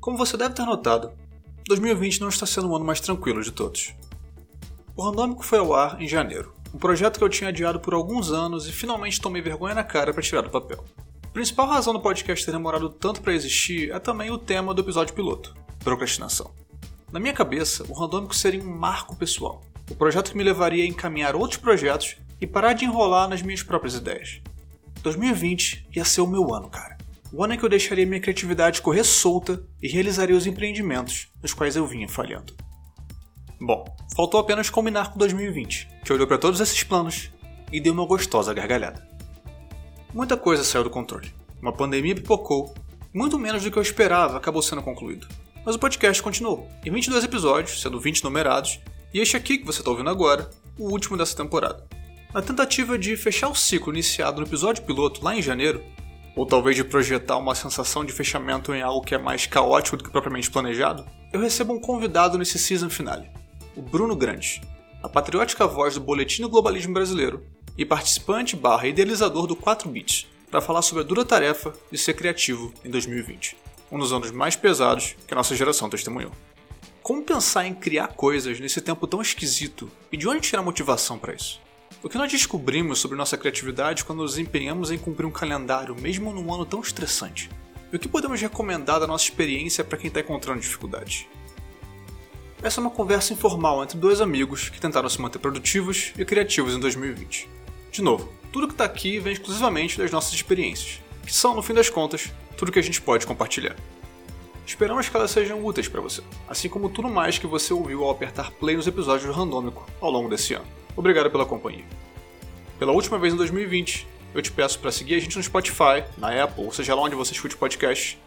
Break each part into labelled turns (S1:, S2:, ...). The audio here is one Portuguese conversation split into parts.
S1: Como você deve ter notado, 2020 não está sendo o ano mais tranquilo de todos. O Randômico foi ao ar em janeiro, um projeto que eu tinha adiado por alguns anos e finalmente tomei vergonha na cara para tirar do papel. A principal razão do podcast ter demorado tanto para existir é também o tema do episódio piloto: procrastinação. Na minha cabeça, o Randômico seria um marco pessoal, o projeto que me levaria a encaminhar outros projetos e parar de enrolar nas minhas próprias ideias. 2020 ia ser o meu ano, cara. O ano em que eu deixaria minha criatividade correr solta e realizaria os empreendimentos nos quais eu vinha falhando. Bom, faltou apenas combinar com 2020, que olhou para todos esses planos e deu uma gostosa gargalhada. Muita coisa saiu do controle. Uma pandemia pipocou, muito menos do que eu esperava acabou sendo concluído. Mas o podcast continuou, em 22 episódios, sendo 20 numerados, e este aqui que você está ouvindo agora, o último dessa temporada. Na tentativa de fechar o ciclo iniciado no episódio piloto lá em janeiro, ou talvez de projetar uma sensação de fechamento em algo que é mais caótico do que propriamente planejado, eu recebo um convidado nesse season finale, o Bruno Grande, a patriótica voz do Boletim do Globalismo Brasileiro e participante barra idealizador do 4 Bits, para falar sobre a dura tarefa de ser criativo em 2020, um dos anos mais pesados que a nossa geração testemunhou. Como pensar em criar coisas nesse tempo tão esquisito e de onde tirar motivação para isso? O que nós descobrimos sobre nossa criatividade quando nos empenhamos em cumprir um calendário, mesmo num ano tão estressante? E o que podemos recomendar da nossa experiência para quem está encontrando dificuldade? Essa é uma conversa informal entre dois amigos que tentaram se manter produtivos e criativos em 2020. De novo, tudo que está aqui vem exclusivamente das nossas experiências, que são, no fim das contas, tudo que a gente pode compartilhar. Esperamos que elas sejam úteis para você, assim como tudo mais que você ouviu ao apertar play nos episódios do Randômico ao longo desse ano. Obrigado pela companhia. Pela última vez em 2020, eu te peço para seguir a gente no Spotify, na Apple, ou seja lá onde você escute podcast,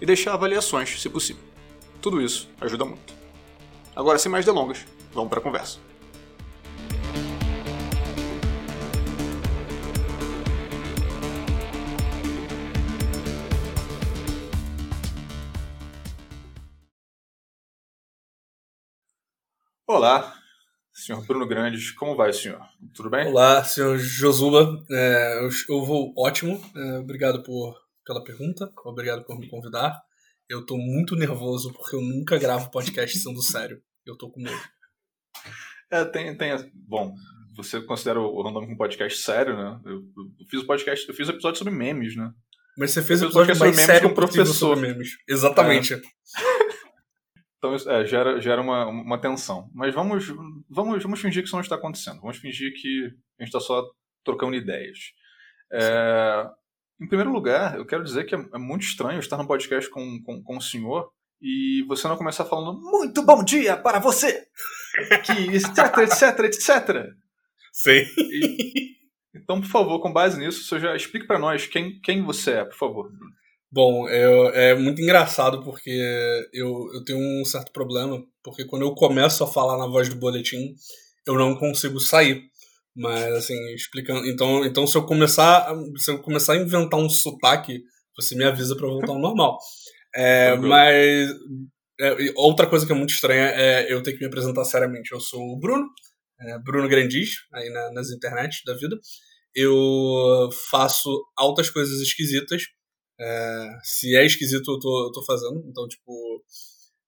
S1: e deixar avaliações, se possível. Tudo isso ajuda muito. Agora, sem mais delongas, vamos para a conversa. Olá, Senhor Bruno Grandes, como vai, senhor? Tudo bem?
S2: Olá, senhor Josuba. É, eu, eu, vou ótimo. É, obrigado por, pela pergunta. Obrigado por me convidar. Eu tô muito nervoso porque eu nunca gravo podcast sendo sério. Eu tô com medo.
S1: É, tem, tem. Bom, você considera o Random um podcast sério, né? Eu, eu fiz o podcast, eu fiz um episódio sobre memes, né?
S2: Mas você fez o episódio mais sério com professor sobre memes. Exatamente. É.
S1: Então é, gera, gera uma, uma tensão. Mas vamos, vamos, vamos fingir que isso não está acontecendo. Vamos fingir que a gente está só trocando ideias. É, em primeiro lugar, eu quero dizer que é, é muito estranho estar no podcast com, com, com o senhor e você não começar falando muito bom dia para você! Que etc, etc, etc.
S2: Sim.
S1: E, então, por favor, com base nisso, você já explique para nós quem, quem você é, por favor.
S2: Bom, eu, é muito engraçado porque eu, eu tenho um certo problema, porque quando eu começo a falar na voz do boletim, eu não consigo sair. Mas assim, explicando. Então, então se eu começar. Se eu começar a inventar um sotaque, você me avisa para voltar ao normal. É, mas é, outra coisa que é muito estranha é eu ter que me apresentar seriamente. Eu sou o Bruno, é, Bruno Grandis, aí na, nas internet da vida. Eu faço altas coisas esquisitas é, se é esquisito, eu tô, eu tô fazendo. Então, tipo,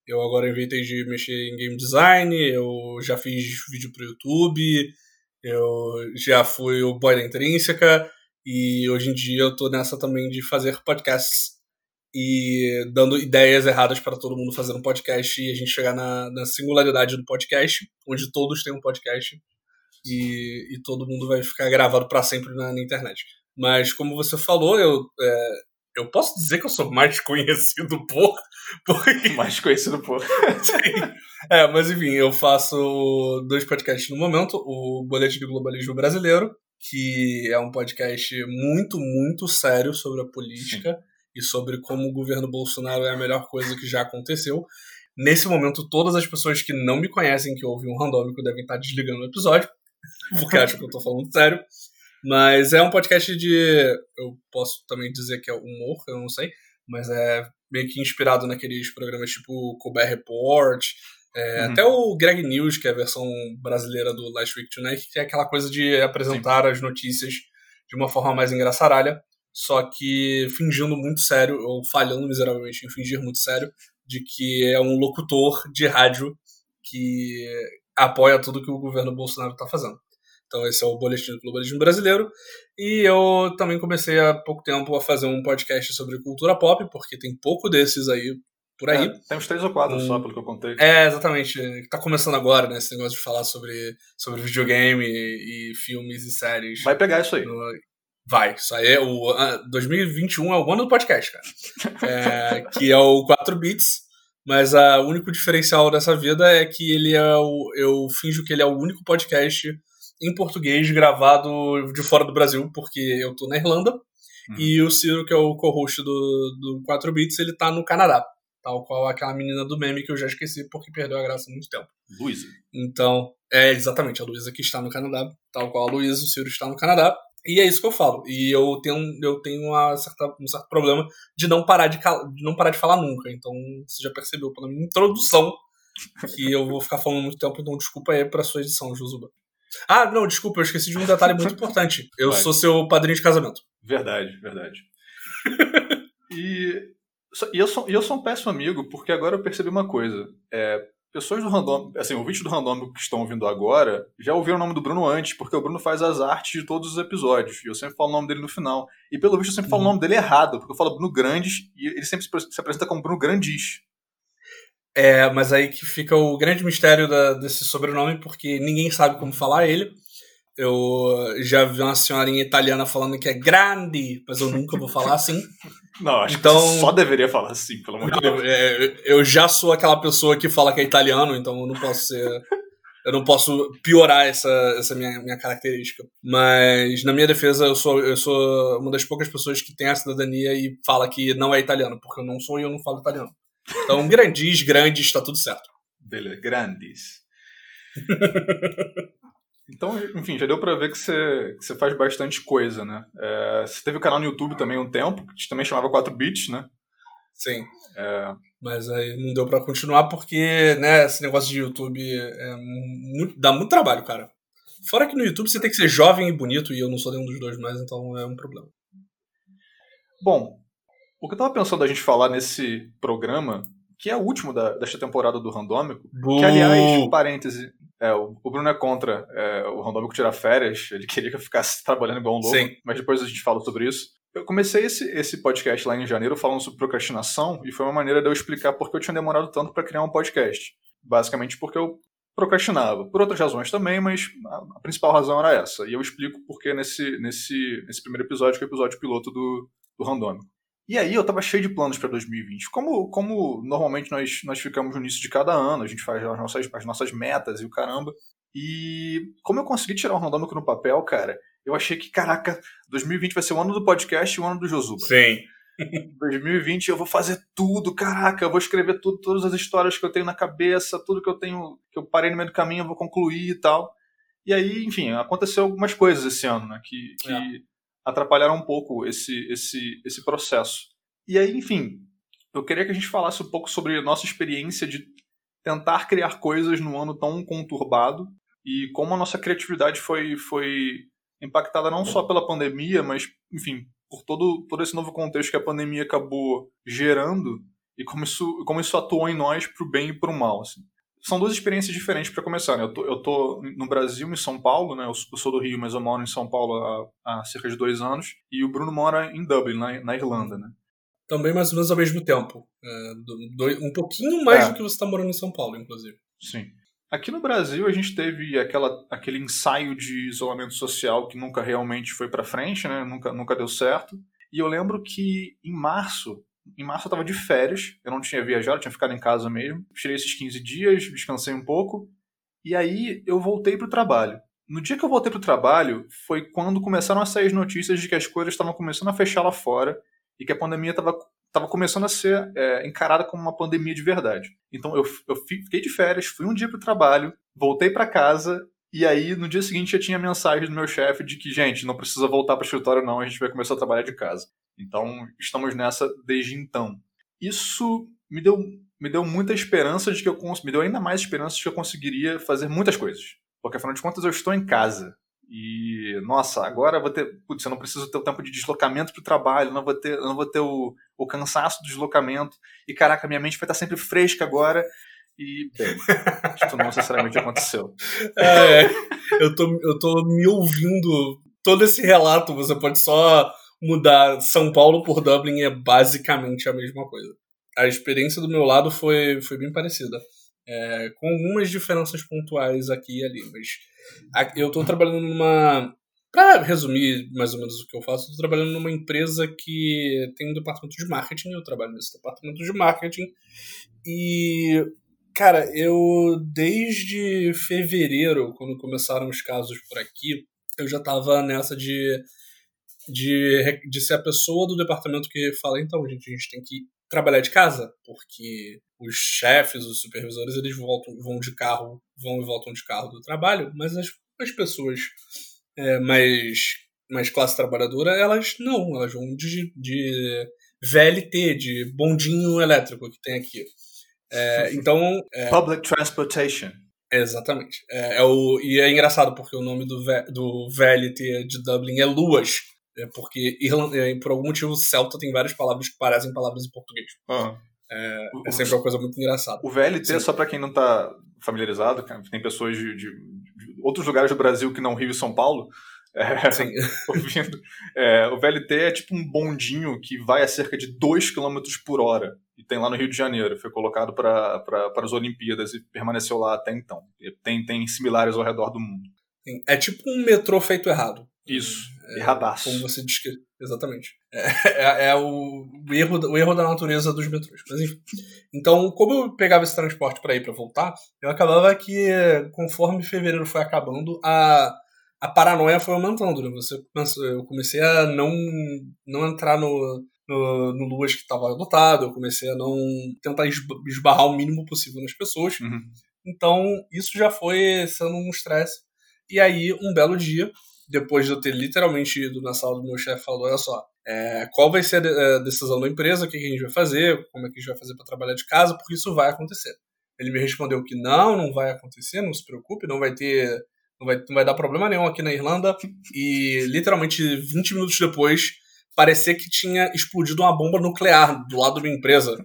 S2: eu agora inventei de mexer em game design, eu já fiz vídeo pro YouTube, eu já fui o boy da intrínseca, e hoje em dia eu tô nessa também de fazer podcasts e dando ideias erradas para todo mundo fazer um podcast e a gente chegar na, na singularidade do podcast, onde todos têm um podcast e, e todo mundo vai ficar gravado para sempre na, na, internet. Mas como você falou, eu é, eu posso dizer que eu sou mais conhecido por.
S1: Porque... Mais conhecido por.
S2: é, mas enfim, eu faço dois podcasts no momento: o Boletim do Globalismo Brasileiro, que é um podcast muito, muito sério sobre a política Sim. e sobre como o governo Bolsonaro é a melhor coisa que já aconteceu. Nesse momento, todas as pessoas que não me conhecem, que ouvem um randômico, devem estar desligando o episódio, porque acham que eu tô falando sério. Mas é um podcast de. Eu posso também dizer que é humor, eu não sei. Mas é meio que inspirado naqueles programas tipo Colbert Report. É, uhum. Até o Greg News, que é a versão brasileira do Last Week Tonight, que é aquela coisa de apresentar Sim. as notícias de uma forma mais engraçaralha. só que fingindo muito sério, ou falhando miseravelmente em fingir muito sério, de que é um locutor de rádio que apoia tudo que o governo Bolsonaro está fazendo. Então esse é o Boletim do Globalismo Brasileiro. E eu também comecei há pouco tempo a fazer um podcast sobre cultura pop, porque tem pouco desses aí por aí. É,
S1: tem uns três ou quatro um, só, pelo que eu contei.
S2: É, exatamente. Tá começando agora, né? Esse negócio de falar sobre, sobre videogame e, e filmes e séries.
S1: Vai pegar isso aí.
S2: Vai, isso aí é o. Uh, 2021 é o ano do podcast, cara. é, que é o 4 bits. Mas o único diferencial dessa vida é que ele é o. Eu finjo que ele é o único podcast em português gravado de fora do Brasil, porque eu tô na Irlanda. Uhum. E o Ciro, que é o co-host do, do 4 Bits, ele tá no Canadá. Tal qual aquela menina do meme que eu já esqueci porque perdeu a graça há muito tempo.
S1: Luísa.
S2: Então, é exatamente a Luísa que está no Canadá. Tal qual a Luísa, o Ciro está no Canadá. E é isso que eu falo. E eu tenho, eu tenho uma certa, um certo problema de não parar de, de não parar de falar nunca. Então, você já percebeu pela minha introdução que eu vou ficar falando muito tempo, então desculpa aí pra sua edição, Josuba. Ah, não, desculpa, eu esqueci de um detalhe muito importante. Eu Vai. sou seu padrinho de casamento.
S1: Verdade, verdade. e, e eu, sou, e eu sou um péssimo amigo, porque agora eu percebi uma coisa. É, pessoas do random, assim, ouvintes do random que estão ouvindo agora, já ouviram o nome do Bruno antes, porque o Bruno faz as artes de todos os episódios. E eu sempre falo o nome dele no final. E pelo visto eu sempre falo o uhum. nome dele errado, porque eu falo Bruno Grandes e ele sempre se apresenta como Bruno Grandis.
S2: É, mas aí que fica o grande mistério da, desse sobrenome, porque ninguém sabe como falar ele. Eu já vi uma senhorinha italiana falando que é grande, mas eu nunca vou falar assim.
S1: Não, acho então, que você só deveria falar assim, pelo amor de Deus.
S2: É, eu já sou aquela pessoa que fala que é italiano, então eu não posso ser. eu não posso piorar essa, essa minha, minha característica. Mas, na minha defesa, eu sou, eu sou uma das poucas pessoas que tem a cidadania e fala que não é italiano, porque eu não sou e eu não falo italiano. Então, grandis, grandes, está tudo certo.
S1: Beleza, grandes. então, enfim, já deu pra ver que você, que você faz bastante coisa, né? É, você teve o canal no YouTube também um tempo, que também chamava 4 bits, né?
S2: Sim. É... Mas aí não deu para continuar porque, né, esse negócio de YouTube é muito, dá muito trabalho, cara. Fora que no YouTube você tem que ser jovem e bonito e eu não sou nenhum dos dois mais, então é um problema.
S1: Bom, o que eu tava pensando a gente falar nesse programa, que é o último da, desta temporada do Randômico, que aliás, parêntese, é, o, Bruno é contra é, o Randômico tirar férias, ele queria que eu ficasse trabalhando igual um louco, Sim. mas depois a gente fala sobre isso. Eu comecei esse, esse podcast lá em janeiro falando sobre procrastinação e foi uma maneira de eu explicar por que eu tinha demorado tanto para criar um podcast. Basicamente porque eu procrastinava. Por outras razões também, mas a, a principal razão era essa. E eu explico por que nesse, nesse, nesse primeiro episódio, que é o episódio piloto do, do Randômico. E aí eu tava cheio de planos para 2020. Como, como normalmente nós, nós ficamos no início de cada ano, a gente faz as nossas, as nossas metas e o caramba. E como eu consegui tirar o randômico no papel, cara, eu achei que, caraca, 2020 vai ser o ano do podcast e o ano do Josuba.
S2: Sim.
S1: 2020 eu vou fazer tudo, caraca, eu vou escrever tudo, todas as histórias que eu tenho na cabeça, tudo que eu tenho, que eu parei no meio do caminho, eu vou concluir e tal. E aí, enfim, aconteceu algumas coisas esse ano, né? Que, que é atrapalharam um pouco esse, esse, esse processo. E aí, enfim, eu queria que a gente falasse um pouco sobre a nossa experiência de tentar criar coisas num ano tão conturbado e como a nossa criatividade foi, foi impactada não só pela pandemia, mas, enfim, por todo, todo esse novo contexto que a pandemia acabou gerando e como isso, como isso atuou em nós para o bem e para o mal. Assim são duas experiências diferentes para começar. Né? Eu, tô, eu tô no Brasil, em São Paulo, né? Eu, sou do Rio, mas eu moro em São Paulo há, há cerca de dois anos. E o Bruno mora em Dublin, na, na Irlanda, né?
S2: Também mais ou menos ao mesmo tempo. É, um pouquinho mais é. do que você está morando em São Paulo, inclusive.
S1: Sim. Aqui no Brasil a gente teve aquela, aquele ensaio de isolamento social que nunca realmente foi para frente, né? Nunca, nunca deu certo. E eu lembro que em março em março eu tava de férias, eu não tinha viajado, tinha ficado em casa mesmo. Tirei esses 15 dias, descansei um pouco, e aí eu voltei pro trabalho. No dia que eu voltei pro trabalho, foi quando começaram a sair as notícias de que as coisas estavam começando a fechar lá fora e que a pandemia estava tava começando a ser é, encarada como uma pandemia de verdade. Então eu, eu fiquei de férias, fui um dia pro trabalho, voltei para casa e aí no dia seguinte já tinha mensagem do meu chefe de que, gente, não precisa voltar para o escritório não, a gente vai começar a trabalhar de casa. Então, estamos nessa desde então. Isso me deu, me deu muita esperança de que eu me deu ainda mais esperança de que eu conseguiria fazer muitas coisas. Porque afinal de contas eu estou em casa. E, nossa, agora eu vou ter. Putz, eu não preciso ter o tempo de deslocamento para o trabalho, não vou ter, não vou ter o, o cansaço do deslocamento. E, caraca, minha mente vai estar sempre fresca agora. E, bem, isso não necessariamente aconteceu.
S2: É, eu tô, eu tô me ouvindo todo esse relato. Você pode só mudar São Paulo por Dublin, é basicamente a mesma coisa. A experiência do meu lado foi, foi bem parecida. É, com algumas diferenças pontuais aqui e ali, mas eu estou trabalhando numa. Para resumir mais ou menos o que eu faço, estou trabalhando numa empresa que tem um departamento de marketing, eu trabalho nesse departamento de marketing, e, cara, eu desde fevereiro, quando começaram os casos por aqui, eu já estava nessa de, de, de ser a pessoa do departamento que fala, então, gente, a gente tem que trabalhar de casa, porque os chefes, os supervisores, eles voltam, vão de carro, vão e voltam de carro do trabalho, mas as, as pessoas é, mais, mais classe trabalhadora, elas não, elas vão de, de VLT, de bondinho elétrico que tem aqui. É, então. É,
S1: Public Transportation.
S2: Exatamente. É, é, o, e é engraçado porque o nome do, do VLT de Dublin é Luas. É porque Irlanda, é, por algum motivo Celta tem várias palavras que parecem palavras em português.
S1: Uhum.
S2: É, é, sempre uma coisa muito engraçada.
S1: O VLT, Sim. só para quem não está familiarizado, tem pessoas de, de, de, outros lugares do Brasil que não Rio e São Paulo, é, ouvindo. É, o VLT é tipo um bondinho que vai a cerca de 2 km por hora. E tem lá no Rio de Janeiro. Foi colocado para as Olimpíadas e permaneceu lá até então. Tem, tem similares ao redor do mundo.
S2: É tipo um metrô feito errado.
S1: Isso, é, erradaço.
S2: Como você diz que. Exatamente. É, é, é, o, erro, o erro da natureza dos metrôs. Mas enfim. Então, como eu pegava esse transporte para ir para voltar, eu acabava que, conforme fevereiro foi acabando, a, a paranoia foi aumentando. Né? Você, eu comecei a não, não entrar no, no, no Luas que estava adotado, eu comecei a não tentar esbarrar o mínimo possível nas pessoas.
S1: Uhum.
S2: Então, isso já foi sendo um estresse. E aí, um belo dia, depois de eu ter literalmente ido na sala do meu chefe falou, olha só, é, qual vai ser a decisão da empresa, o que a gente vai fazer, como é que a gente vai fazer para trabalhar de casa, porque isso vai acontecer. Ele me respondeu que não, não vai acontecer, não se preocupe, não vai ter, não vai, não vai dar problema nenhum aqui na Irlanda. E literalmente 20 minutos depois, parecia que tinha explodido uma bomba nuclear do lado da minha empresa.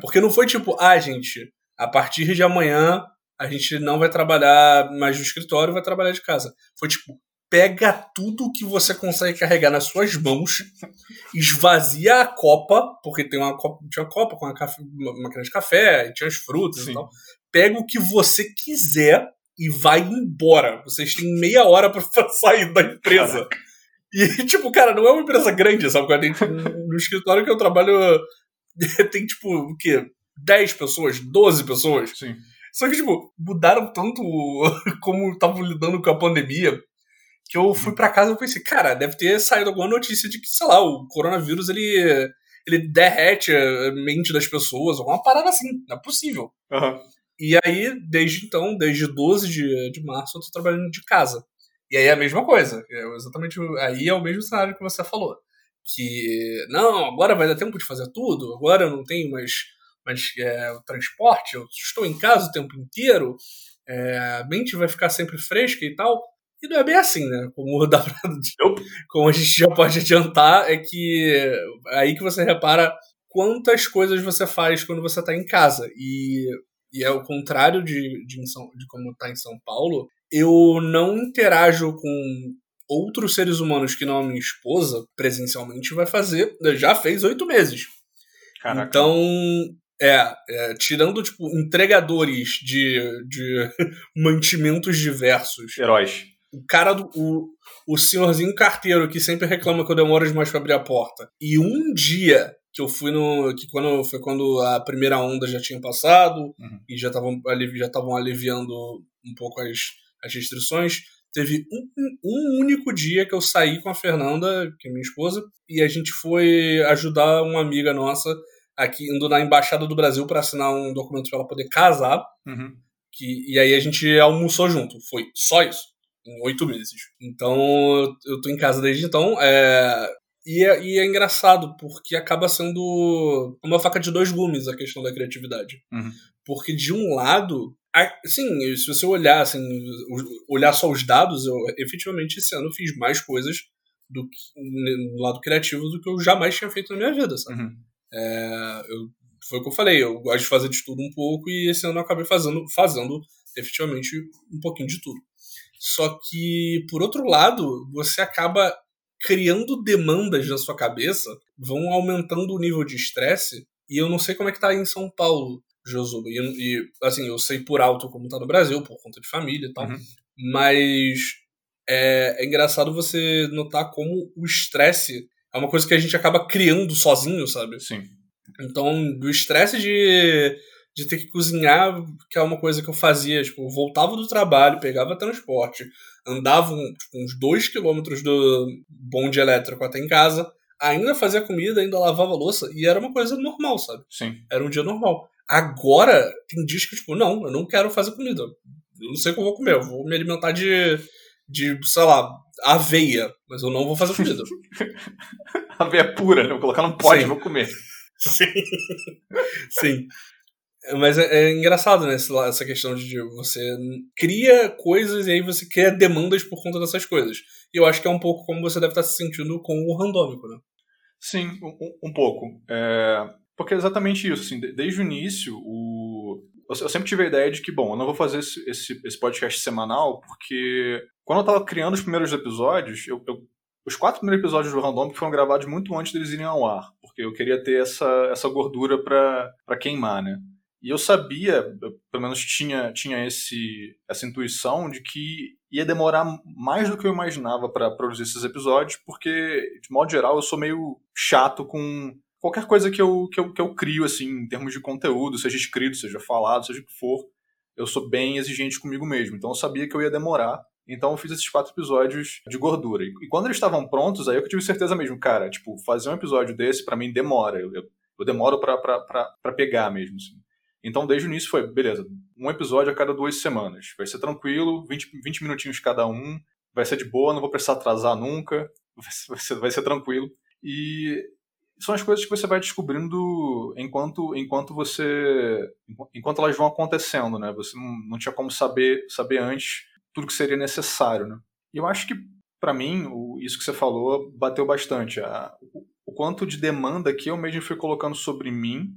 S2: Porque não foi tipo, ah, gente, a partir de amanhã a gente não vai trabalhar mais no escritório, vai trabalhar de casa. Foi tipo, pega tudo que você consegue carregar nas suas mãos, esvazia a copa, porque tem uma copa, tinha uma copa com uma, café, uma máquina de café, e tinha as frutas Sim. e tal. Pega o que você quiser e vai embora. Vocês têm meia hora para sair da empresa. Caraca. E, tipo, cara, não é uma empresa grande, sabe? No escritório que eu trabalho tem, tipo, o quê? 10 pessoas, 12 pessoas.
S1: Sim.
S2: Só que, tipo, mudaram tanto como estavam lidando com a pandemia que eu fui para casa e pensei, cara, deve ter saído alguma notícia de que, sei lá, o coronavírus ele, ele derrete a mente das pessoas, alguma parada assim, não é possível.
S1: Uhum.
S2: E aí, desde então, desde 12 de, de março, eu tô trabalhando de casa. E aí é a mesma coisa, é exatamente, aí é o mesmo cenário que você falou. Que, não, agora vai dar tempo de fazer tudo, agora eu não tenho mais, mais é, o transporte, eu estou em casa o tempo inteiro, é, a mente vai ficar sempre fresca e tal. E não é bem assim, né? Como, dá pra, como a gente já pode adiantar, é que aí que você repara quantas coisas você faz quando você está em casa. E, e é o contrário de, de, de como está em São Paulo. Eu não interajo com outros seres humanos que não a minha esposa presencialmente vai fazer, já fez oito meses.
S1: Caraca.
S2: Então, é, é, tirando, tipo, entregadores de, de mantimentos diversos.
S1: Heróis
S2: o cara do. O, o senhorzinho carteiro que sempre reclama que eu demoro demais para abrir a porta. E um dia que eu fui no. que quando foi quando a primeira onda já tinha passado
S1: uhum.
S2: e já estavam já estavam aliviando um pouco as, as restrições. Teve um, um único dia que eu saí com a Fernanda, que é minha esposa, e a gente foi ajudar uma amiga nossa aqui indo na embaixada do Brasil para assinar um documento para ela poder casar.
S1: Uhum.
S2: Que, e aí a gente almoçou junto. Foi só isso em oito meses. Então, eu tô em casa desde então. É... E é, e é engraçado, porque acaba sendo uma faca de dois gumes a questão da criatividade.
S1: Uhum.
S2: Porque, de um lado, sim, se você olhar, assim, olhar só os dados, eu efetivamente esse ano fiz mais coisas do que, no lado criativo do que eu jamais tinha feito na minha vida, sabe?
S1: Uhum.
S2: É, eu, foi o que eu falei, eu gosto de fazer de tudo um pouco e esse ano eu acabei fazendo, fazendo efetivamente um pouquinho de tudo. Só que, por outro lado, você acaba criando demandas na sua cabeça, vão aumentando o nível de estresse, e eu não sei como é que tá aí em São Paulo, Josuba. E, e, assim, eu sei por alto como tá no Brasil, por conta de família e tal, uhum. mas é, é engraçado você notar como o estresse é uma coisa que a gente acaba criando sozinho, sabe?
S1: Sim.
S2: Então, do estresse de, de ter que cozinhar, que é uma coisa que eu fazia, tipo, eu voltava do trabalho, pegava transporte, andava tipo, uns dois quilômetros do bonde elétrico até em casa, ainda fazia comida, ainda lavava louça, e era uma coisa normal, sabe?
S1: Sim.
S2: Era um dia normal. Agora, tem dias que, tipo, não, eu não quero fazer comida. Eu não sei o que eu vou comer, eu vou me alimentar de, de sei lá, aveia, mas eu não vou fazer comida.
S1: aveia pura, né? Vou colocar no pote, vou comer.
S2: Sim. Sim. Mas é, é, engraçado, né, essa questão de você cria coisas e aí você cria demandas por conta dessas coisas. E eu acho que é um pouco como você deve estar se sentindo com o randômico, né?
S1: Sim, um, um pouco. É, porque é exatamente isso. Assim, desde o início, o, eu sempre tive a ideia de que, bom, eu não vou fazer esse, esse, esse podcast semanal, porque quando eu estava criando os primeiros episódios, eu, eu, os quatro primeiros episódios do Random foram gravados muito antes deles irem ao ar, porque eu queria ter essa, essa gordura para queimar, né? E eu sabia, eu, pelo menos tinha, tinha esse, essa intuição de que ia demorar mais do que eu imaginava para produzir esses episódios, porque, de modo geral, eu sou meio chato com qualquer coisa que eu, que eu, que eu crio, assim, em termos de conteúdo, seja escrito, seja falado, seja o que for, eu sou bem exigente comigo mesmo. Então eu sabia que eu ia demorar. Então eu fiz esses quatro episódios de gordura. E, quando eles estavam prontos, aí eu tive certeza mesmo, cara, tipo, fazer um episódio desse para mim demora. Eu, eu, eu demoro para pegar mesmo, assim. Então, desde o início foi, beleza, um episódio a cada duas semanas. Vai ser tranquilo, 20, 20 minutinhos cada um, vai ser de boa, não vou precisar atrasar nunca, vai ser, vai ser tranquilo. E são as coisas que você vai descobrindo enquanto, enquanto você. enquanto elas vão acontecendo, né? Você não, não tinha como saber, saber antes tudo que seria necessário, né? E eu acho que, para mim, o, isso que você falou bateu bastante. A, o, o quanto de demanda que eu mesmo fui colocando sobre mim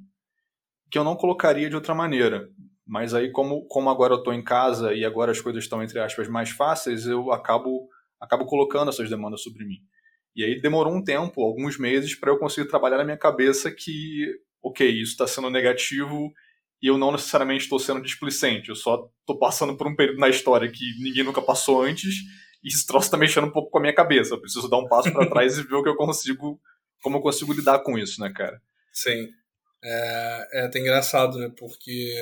S1: que eu não colocaria de outra maneira. Mas aí, como, como agora eu estou em casa e agora as coisas estão, entre aspas, mais fáceis, eu acabo, acabo colocando essas demandas sobre mim. E aí demorou um tempo, alguns meses, para eu conseguir trabalhar na minha cabeça que, ok, isso está sendo negativo e eu não necessariamente estou sendo displicente, eu só estou passando por um período na história que ninguém nunca passou antes e esse troço está mexendo um pouco com a minha cabeça. Eu preciso dar um passo para trás e ver o que eu consigo, como eu consigo lidar com isso, né, cara?
S2: Sim. É, é até engraçado, né? Porque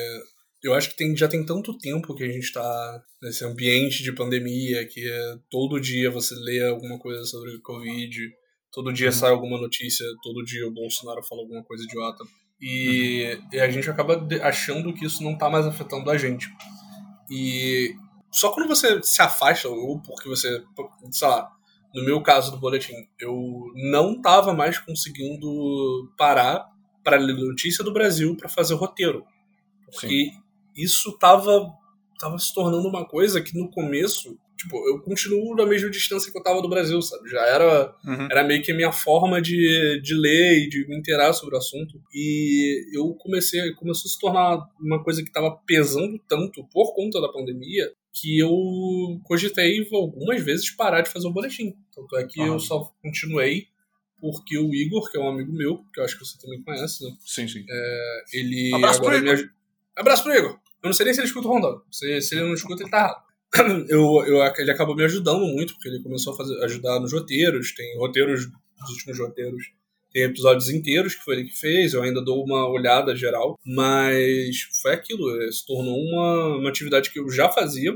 S2: eu acho que tem, já tem tanto tempo que a gente está nesse ambiente de pandemia que é, todo dia você lê alguma coisa sobre Covid, todo dia uhum. sai alguma notícia, todo dia o Bolsonaro fala alguma coisa idiota. E, uhum. e a gente acaba achando que isso não está mais afetando a gente. E só quando você se afasta, ou porque você, sei lá, no meu caso do boletim, eu não estava mais conseguindo parar para ler notícia do Brasil para fazer o roteiro. Porque Sim. isso tava, tava se tornando uma coisa que no começo, tipo, eu continuo na mesma distância que eu tava do Brasil, sabe? Já era, uhum. era meio que a minha forma de, de ler e de me inteirar sobre o assunto. E eu comecei, começou a se tornar uma coisa que tava pesando tanto por conta da pandemia que eu cogitei algumas vezes parar de fazer o boletim. Tanto é que uhum. eu só continuei porque o Igor, que é um amigo meu, que eu acho que você também conhece, né?
S1: Sim, sim.
S2: É, ele Abraço agora pro Igor. me Abraço pro Igor! Eu não sei nem se ele escuta o Rondão. Se, se ele não escuta, ele tá errado. Eu, eu, ele acabou me ajudando muito, porque ele começou a fazer, ajudar nos roteiros, tem roteiros, os últimos roteiros, tem episódios inteiros que foi ele que fez, eu ainda dou uma olhada geral, mas foi aquilo, é, se tornou uma, uma atividade que eu já fazia,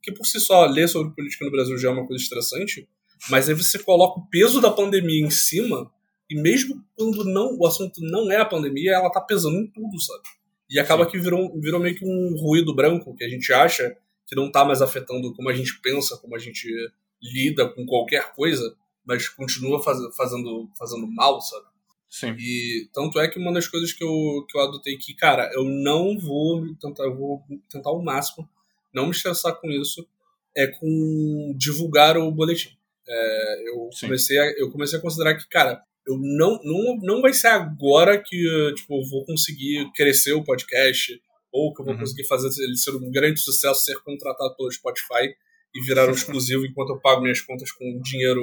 S2: que por si só, ler sobre política no Brasil já é uma coisa estressante, mas aí você coloca o peso da pandemia em cima, e mesmo quando não o assunto não é a pandemia, ela tá pesando em tudo, sabe? E acaba Sim. que virou, virou meio que um ruído branco que a gente acha que não tá mais afetando como a gente pensa, como a gente lida com qualquer coisa. mas continua faz, fazendo, fazendo mal, sabe?
S1: Sim.
S2: E tanto é que uma das coisas que eu, que eu adotei que, cara, eu não vou tentar, eu vou tentar ao máximo não me estressar com isso, é com divulgar o boletim. É, eu, comecei a, eu comecei a considerar que, cara, eu não, não, não vai ser agora que tipo, eu vou conseguir crescer o podcast ou que eu vou uhum. conseguir fazer ele ser um grande sucesso, ser contratado pelo Spotify e virar um exclusivo enquanto eu pago minhas contas com dinheiro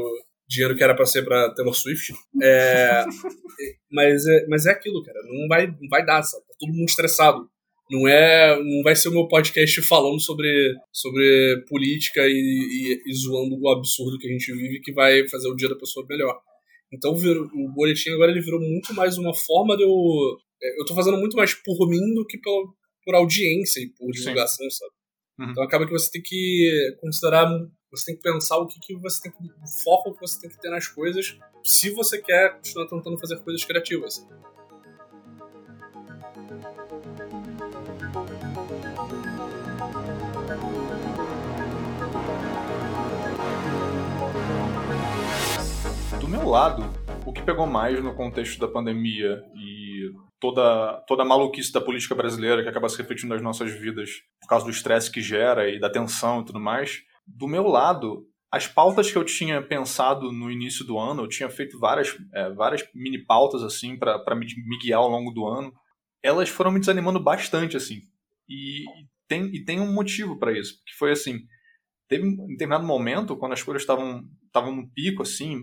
S2: dinheiro que era para ser para Taylor Swift. É, mas, é, mas é aquilo, cara. Não vai, não vai dar, sabe? Tá todo mundo estressado. Não é, não vai ser o meu podcast falando sobre, sobre política e, e, e zoando o absurdo que a gente vive que vai fazer o dia da pessoa melhor. Então o boletim agora ele virou muito mais uma forma de eu. É, eu tô fazendo muito mais por mim do que por, por audiência e por divulgação, Sim. sabe? Uhum. Então acaba que você tem que considerar você tem que pensar o que, que você tem que. o foco que você tem que ter nas coisas se você quer continuar tentando fazer coisas criativas.
S1: Lado, o que pegou mais no contexto da pandemia e toda, toda a maluquice da política brasileira que acaba se refletindo nas nossas vidas por causa do estresse que gera e da tensão e tudo mais, do meu lado, as pautas que eu tinha pensado no início do ano, eu tinha feito várias, é, várias mini pautas assim para me, me guiar ao longo do ano, elas foram me desanimando bastante assim. E, tem, e tem um motivo para isso, que foi assim, teve um determinado momento quando as coisas estavam estavam no pico assim,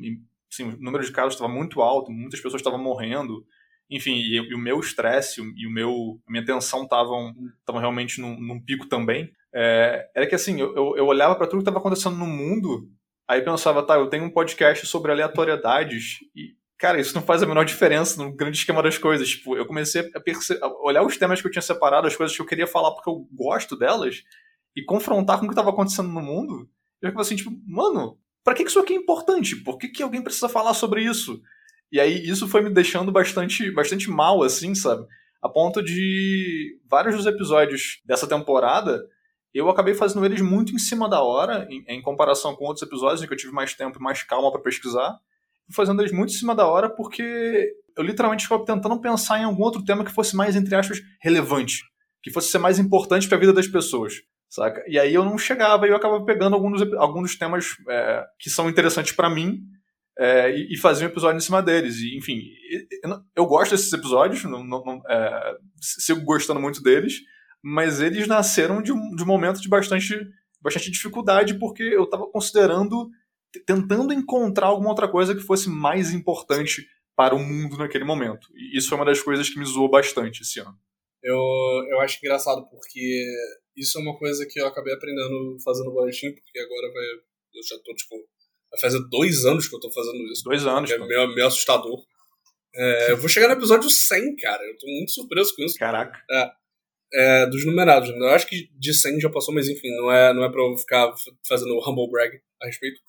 S1: assim, o número de casos estava muito alto, muitas pessoas estavam morrendo, enfim, e, e o meu estresse e o meu a minha tensão estavam realmente num, num pico também é, era que assim, eu, eu olhava para tudo que estava acontecendo no mundo, aí pensava, tá, eu tenho um podcast sobre aleatoriedades e, cara, isso não faz a menor diferença no grande esquema das coisas. Tipo, eu comecei a, a olhar os temas que eu tinha separado, as coisas que eu queria falar porque eu gosto delas, e confrontar com o que estava acontecendo no mundo. Eu ficava assim, tipo, mano, para que isso aqui é importante? Por que, que alguém precisa falar sobre isso? E aí isso foi me deixando bastante, bastante mal, assim, sabe? A ponto de vários dos episódios dessa temporada eu acabei fazendo eles muito em cima da hora, em, em comparação com outros episódios em que eu tive mais tempo e mais calma para pesquisar. Fazendo eles muito em cima da hora porque eu literalmente ficava tentando pensar em algum outro tema que fosse mais, entre aspas, relevante. Que fosse ser mais importante para a vida das pessoas. Saca? E aí eu não chegava e eu acabava pegando alguns, alguns temas é, que são interessantes para mim é, e, e fazia um episódio em cima deles. E, enfim, eu, eu gosto desses episódios, não, não, é, sigo gostando muito deles, mas eles nasceram de um, de um momento de bastante, bastante dificuldade, porque eu estava considerando, tentando encontrar alguma outra coisa que fosse mais importante para o mundo naquele momento. E isso foi uma das coisas que me zoou bastante esse ano.
S2: Eu, eu acho engraçado, porque isso é uma coisa que eu acabei aprendendo fazendo boletim, porque agora vai. Eu já tô, tipo. Vai fazer dois anos que eu tô fazendo isso.
S1: Dois anos.
S2: É meio, meio assustador. É, eu vou chegar no episódio 100, cara. Eu tô muito surpreso com isso.
S1: Caraca.
S2: É é, dos numerados. Eu acho que de 100 já passou, mas enfim, não é, não é pra eu ficar fazendo humble brag a respeito.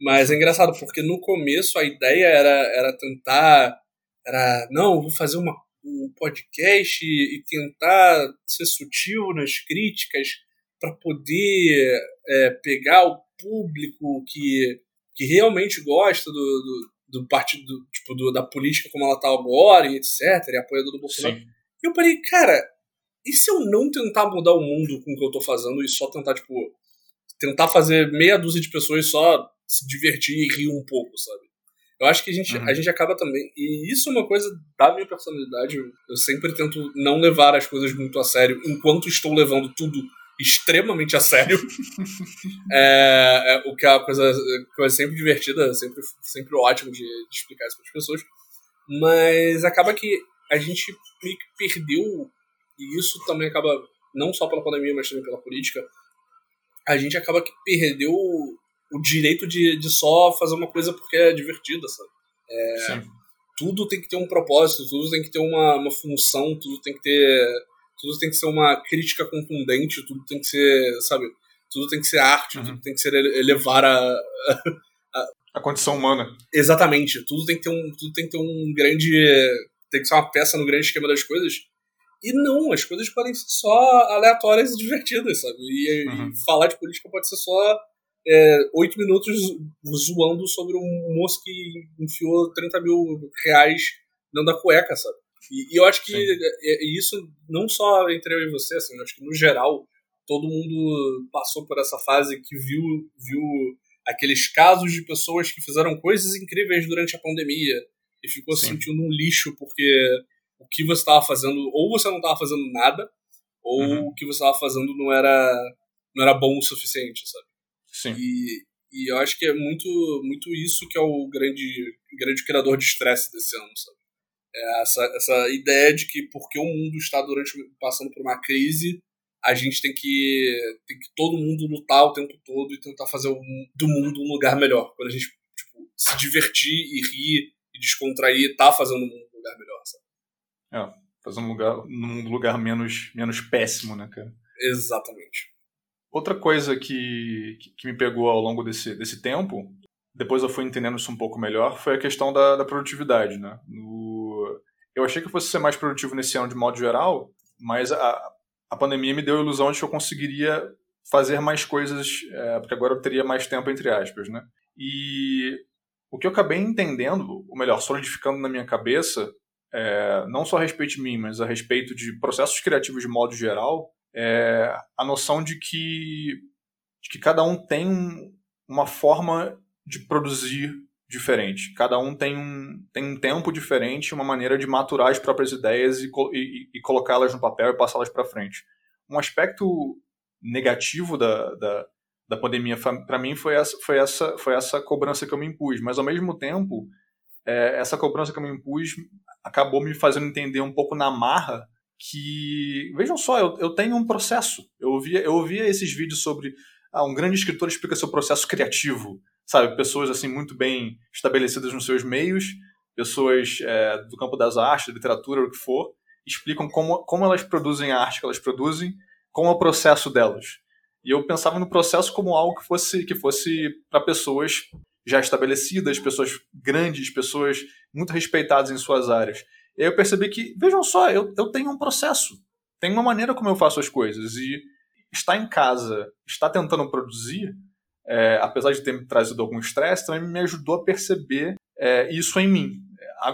S2: Mas é engraçado, porque no começo a ideia era, era tentar. Era, não, vou fazer uma, um podcast e, e tentar ser sutil nas críticas para poder é, pegar o público que, que realmente gosta do, do, do partido, tipo, do, da política como ela tá agora e etc, e apoiador do Bolsonaro. Sim. E eu parei, cara, e se eu não tentar mudar o mundo com o que eu tô fazendo e só tentar, tipo, tentar fazer meia dúzia de pessoas só se divertir e rir um pouco, sabe? Eu acho que a gente, uhum. a gente acaba também. E isso é uma coisa da minha personalidade. Eu sempre tento não levar as coisas muito a sério, enquanto estou levando tudo extremamente a sério. é, é, o que é uma coisa, coisa sempre divertida, sempre, sempre ótimo de, de explicar isso para as pessoas. Mas acaba que a gente meio que perdeu e isso também acaba, não só pela pandemia, mas também pela política, a gente acaba que perdeu o, direito de, de só fazer uma coisa porque é divertida, sabe? É, tudo tem que ter um propósito, tudo tem que ter uma, uma função, tudo tem que ter. Tudo tem que ser uma crítica contundente, tudo tem que ser, sabe? Tudo tem que ser arte, uhum. tudo tem que ser elevar a,
S1: a, a condição humana.
S2: Exatamente. Tudo tem que ter um, tudo tem que ter um grande, tem que ser uma peça no grande esquema das coisas. E não, as coisas podem ser só aleatórias e divertidas, sabe? E, uhum. e falar de política pode ser só é, oito minutos zoando sobre um moço que enfiou 30 mil reais dentro da cueca, sabe? E, e eu acho que é, é, isso não só entre eu e você, assim, eu acho que no geral todo mundo passou por essa fase que viu, viu aqueles casos de pessoas que fizeram coisas incríveis durante a pandemia e ficou Sim. sentindo um lixo porque o que você estava fazendo, ou você não estava fazendo nada, ou uhum. o que você estava fazendo não era, não era bom o suficiente, sabe?
S1: Sim.
S2: E, e eu acho que é muito, muito isso que é o grande, grande criador de estresse desse ano, sabe? É essa, essa ideia de que porque o mundo está durante passando por uma crise, a gente tem que, tem que todo mundo lutar o tempo todo e tentar fazer o, do mundo um lugar melhor. Quando a gente tipo, se divertir e rir e descontrair, tá fazendo o mundo um lugar melhor, sabe?
S1: É, fazer um lugar, num lugar menos, menos péssimo, né, cara?
S2: Exatamente.
S1: Outra coisa que, que me pegou ao longo desse, desse tempo, depois eu fui entendendo isso um pouco melhor, foi a questão da, da produtividade, né? No, eu achei que eu fosse ser mais produtivo nesse ano de modo geral, mas a, a pandemia me deu a ilusão de que eu conseguiria fazer mais coisas, é, porque agora eu teria mais tempo, entre aspas, né? E o que eu acabei entendendo, ou melhor, solidificando na minha cabeça, é, não só a respeito de mim, mas a respeito de processos criativos de modo geral, é a noção de que, de que cada um tem uma forma de produzir diferente. Cada um tem um, tem um tempo diferente, uma maneira de maturar as próprias ideias e, e, e colocá-las no papel e passá-las para frente. Um aspecto negativo da, da, da pandemia para mim foi essa, foi, essa, foi essa cobrança que eu me impus, mas ao mesmo tempo, é, essa cobrança que eu me impus acabou me fazendo entender um pouco na marra que, vejam só, eu, eu tenho um processo. Eu ouvia, eu ouvia esses vídeos sobre ah, um grande escritor explica seu processo criativo sabe, pessoas assim muito bem estabelecidas nos seus meios, pessoas é, do campo das artes, literatura, o que for, explicam como, como elas produzem a arte que elas produzem, como é o processo delas. E eu pensava no processo como algo que fosse que fosse para pessoas já estabelecidas, pessoas grandes, pessoas muito respeitadas em suas áreas. Eu percebi que, vejam só, eu, eu tenho um processo, tem uma maneira como eu faço as coisas. E estar em casa, estar tentando produzir, é, apesar de ter me trazido algum estresse, também me ajudou a perceber é, isso em mim.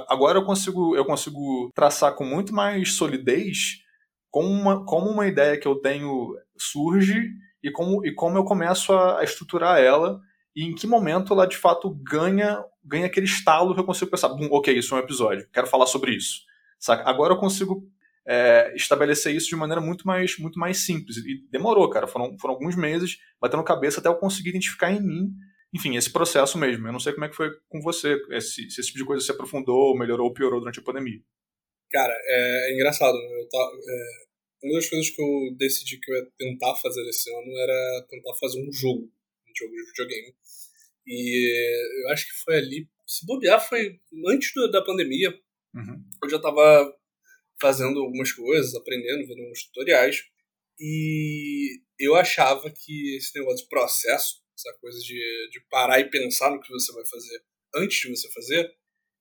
S1: Agora eu consigo, eu consigo traçar com muito mais solidez como uma, como uma ideia que eu tenho surge e como, e como eu começo a, a estruturar ela e em que momento ela de fato ganha ganha aquele estalo que eu consigo pensar, ok, isso é um episódio, quero falar sobre isso. Saca? Agora eu consigo é, estabelecer isso de maneira muito mais, muito mais simples. E demorou, cara. Foram, foram alguns meses batendo cabeça até eu conseguir identificar em mim, enfim, esse processo mesmo. Eu não sei como é que foi com você, esse, se esse tipo de coisa se aprofundou, melhorou ou piorou durante a pandemia.
S2: Cara, é, é engraçado. Tá, é, uma das coisas que eu decidi que eu ia tentar fazer esse ano era tentar fazer um jogo, um jogo de videogame. E eu acho que foi ali, se bobear, foi antes da pandemia.
S1: Uhum.
S2: Eu já tava fazendo algumas coisas, aprendendo, vendo uns tutoriais. E eu achava que esse negócio de processo, essa coisa de, de parar e pensar no que você vai fazer antes de você fazer,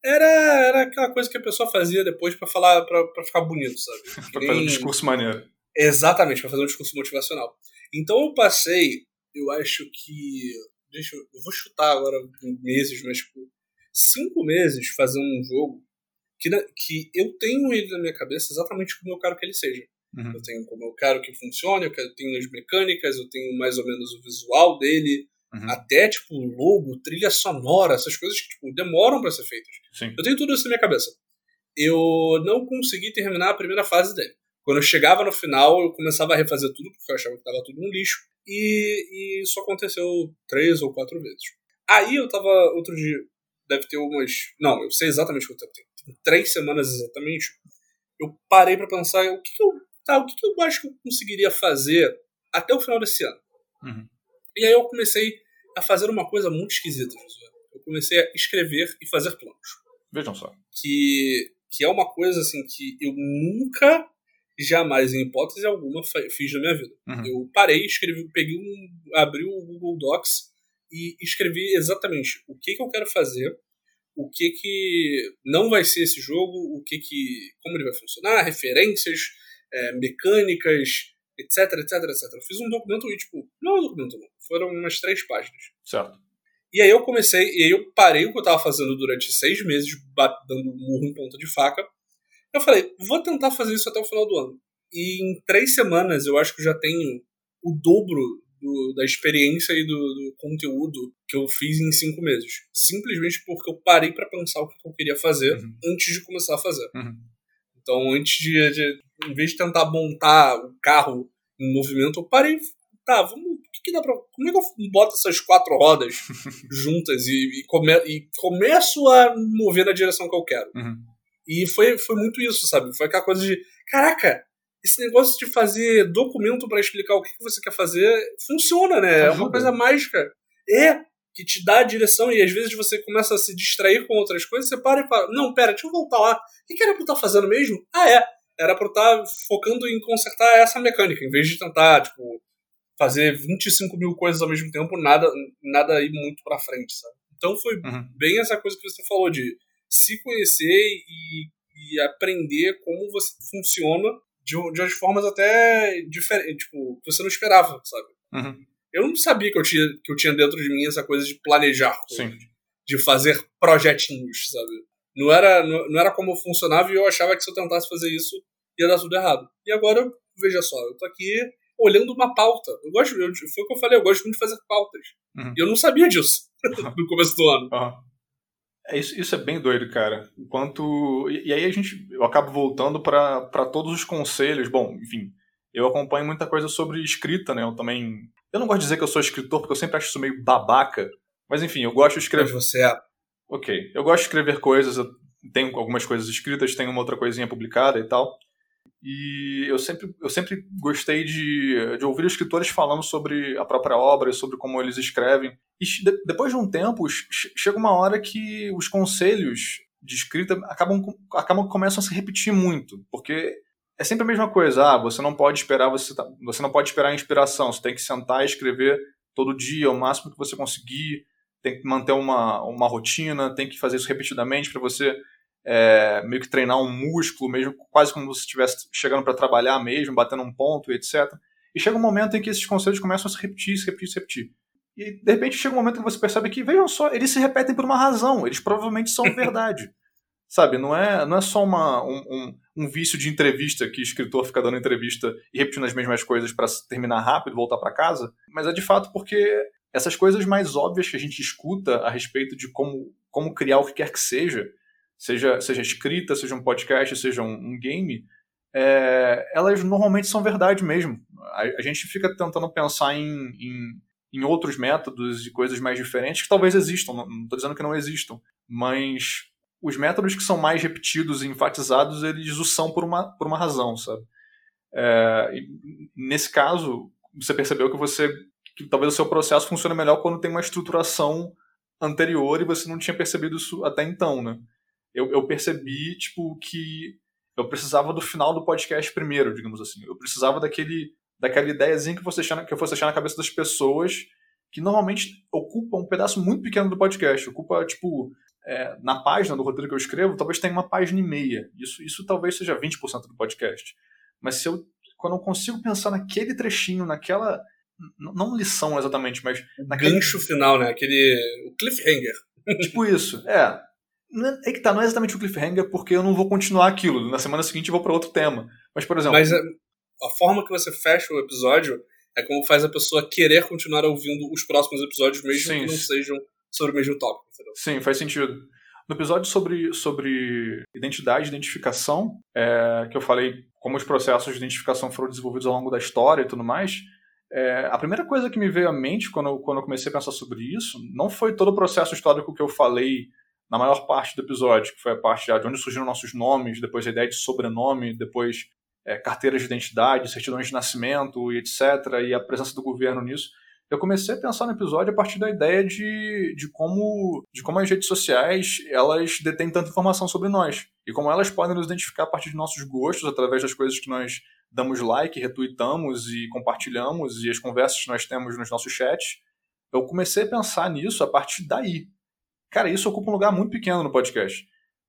S2: era, era aquela coisa que a pessoa fazia depois para falar, para ficar bonito, sabe?
S1: para fazer um discurso maneiro.
S2: Exatamente, para fazer um discurso motivacional. Então eu passei, eu acho que. Deixa eu, eu vou chutar agora meses, mas tipo, cinco meses fazendo um jogo que, que eu tenho ele na minha cabeça exatamente como eu quero que ele seja.
S1: Uhum.
S2: Eu tenho como eu quero que funcione, eu tenho as mecânicas, eu tenho mais ou menos o visual dele, uhum. até tipo logo, trilha sonora, essas coisas que tipo, demoram para ser feitas.
S1: Sim.
S2: Eu tenho tudo isso na minha cabeça. Eu não consegui terminar a primeira fase dele. Quando eu chegava no final, eu começava a refazer tudo, porque eu achava que estava tudo um lixo. E, e isso aconteceu três ou quatro vezes. Aí eu tava, outro dia, deve ter umas. Não, eu sei exatamente quanto tempo tem três semanas exatamente, eu parei para pensar o que, que eu tá, o que, que, eu acho que eu conseguiria fazer até o final desse ano.
S1: Uhum.
S2: E aí eu comecei a fazer uma coisa muito esquisita, Josué. Eu comecei a escrever e fazer planos.
S1: Vejam só.
S2: Que, que é uma coisa assim que eu nunca, jamais, em hipótese alguma, fiz na minha vida.
S1: Uhum.
S2: Eu parei, escrevi, peguei um, abri o Google Docs e escrevi exatamente o que, que eu quero fazer o que que não vai ser esse jogo, o que que como ele vai funcionar, referências, é, mecânicas, etc, etc, etc. Eu fiz um documento e, tipo, não é um documento não, foram umas três páginas.
S1: Certo.
S2: E aí eu comecei, e aí eu parei o que eu tava fazendo durante seis meses, dando murro em ponta de faca. Eu falei, vou tentar fazer isso até o final do ano. E em três semanas eu acho que eu já tenho o dobro do, da experiência e do, do, conteúdo que eu fiz em cinco meses. Simplesmente porque eu parei para pensar o que eu queria fazer uhum. antes de começar a fazer.
S1: Uhum.
S2: Então, antes de, de, em vez de tentar montar o carro em movimento, eu parei. Tá, vamos. O que, que dá pra. Como é que eu boto essas quatro rodas juntas e, e, come, e começo a mover na direção que eu quero?
S1: Uhum.
S2: E foi, foi muito isso, sabe? Foi aquela coisa de. Caraca, esse negócio de fazer documento para explicar o que, que você quer fazer funciona, né? É uma coisa mágica. É, que te dá a direção e às vezes você começa a se distrair com outras coisas, você para e fala, não, pera, deixa eu voltar lá. O que era pra eu estar fazendo mesmo? Ah, é. Era pra eu estar focando em consertar essa mecânica, em vez de tentar, tipo, fazer 25 mil coisas ao mesmo tempo, nada, nada ir muito pra frente, sabe? Então foi
S1: uhum.
S2: bem essa coisa que você falou de se conhecer e, e aprender como você funciona de, de umas formas até diferentes, tipo, que você não esperava, sabe?
S1: Uhum.
S2: Eu não sabia que eu, tinha, que eu tinha dentro de mim essa coisa de planejar
S1: coisas,
S2: de fazer projetinhos, sabe? Não era, não, não era como funcionava e eu achava que se eu tentasse fazer isso ia dar tudo errado. E agora, veja só, eu tô aqui olhando uma pauta. Eu gosto, eu, foi o que eu falei, eu gosto muito de fazer pautas.
S1: Uhum.
S2: E eu não sabia disso no começo do ano.
S1: Uhum. É, isso, isso é bem doido, cara. Enquanto. E, e aí a gente. Eu acabo voltando para todos os conselhos. Bom, enfim. Eu acompanho muita coisa sobre escrita, né? Eu também. Eu não gosto de dizer que eu sou escritor, porque eu sempre acho isso meio babaca. Mas enfim, eu gosto de escrever.
S2: Mas você é.
S1: Ok. Eu gosto de escrever coisas, eu tenho algumas coisas escritas, tenho uma outra coisinha publicada e tal. E eu sempre, eu sempre gostei de, de ouvir escritores falando sobre a própria obra, sobre como eles escrevem. E de, depois de um tempo, chega uma hora que os conselhos de escrita acabam, acabam começam a se repetir muito, porque é sempre a mesma coisa. Ah, você não pode esperar, você, tá, você não pode esperar a inspiração, você tem que sentar e escrever todo dia, o máximo que você conseguir, tem que manter uma, uma rotina, tem que fazer isso repetidamente para você é, meio que treinar um músculo, mesmo quase como se estivesse chegando para trabalhar mesmo, batendo um ponto, etc. E chega um momento em que esses conselhos começam a se repetir, se repetir, se repetir. E de repente chega um momento em que você percebe que, vejam só, eles se repetem por uma razão, eles provavelmente são verdade. Sabe, não é, não é só uma, um, um, um, vício de entrevista que o escritor fica dando entrevista e repetindo as mesmas coisas para terminar rápido, voltar para casa, mas é de fato porque essas coisas mais óbvias que a gente escuta a respeito de como, como criar o que quer que seja, seja, seja escrita, seja um podcast, seja um, um game, é, elas normalmente são verdade mesmo. A, a gente fica tentando pensar em, em, em, outros métodos e coisas mais diferentes que talvez existam, não estou dizendo que não existam, mas os métodos que são mais repetidos e enfatizados, eles o são por uma, por uma razão, sabe? É, nesse caso, você percebeu que você que talvez o seu processo funcione melhor quando tem uma estruturação anterior e você não tinha percebido isso até então, né? Eu, eu percebi, tipo, que eu precisava do final do podcast primeiro, digamos assim. Eu precisava daquele, daquela ideiazinha que, você que eu fosse achar na cabeça das pessoas, que normalmente ocupa um pedaço muito pequeno do podcast. Ocupa, tipo, é, na página do roteiro que eu escrevo, talvez tenha uma página e meia. Isso, isso talvez seja 20% do podcast. Mas se eu, quando eu consigo pensar naquele trechinho, naquela. Não lição exatamente, mas.
S2: Naquele... Gancho final, né? Aquele. O cliffhanger.
S1: Tipo isso. É. É, é que tá, não é exatamente o cliffhanger, porque eu não vou continuar aquilo. Na semana seguinte eu vou para outro tema. Mas, por exemplo.
S2: Mas a, a, forma que você fecha o episódio é como faz a pessoa querer continuar ouvindo os próximos episódios, mesmo sim, que não sejam sobre o mesmo tópico. Entendeu?
S1: Sim, faz sentido. No episódio sobre, sobre identidade e identificação, é, que eu falei como os processos de identificação foram desenvolvidos ao longo da história e tudo mais, é, a primeira coisa que me veio à mente quando eu, quando eu comecei a pensar sobre isso não foi todo o processo histórico que eu falei na maior parte do episódio, que foi a parte de onde surgiram nossos nomes, depois a ideia de sobrenome, depois é, carteiras de identidade, certidões de nascimento e etc., e a presença do governo nisso. Eu comecei a pensar no episódio a partir da ideia de, de, como, de como as redes sociais elas detêm tanta informação sobre nós e como elas podem nos identificar a partir de nossos gostos, através das coisas que nós damos like, retweetamos e compartilhamos e as conversas que nós temos nos nossos chats. Eu comecei a pensar nisso a partir daí, Cara, isso ocupa um lugar muito pequeno no podcast.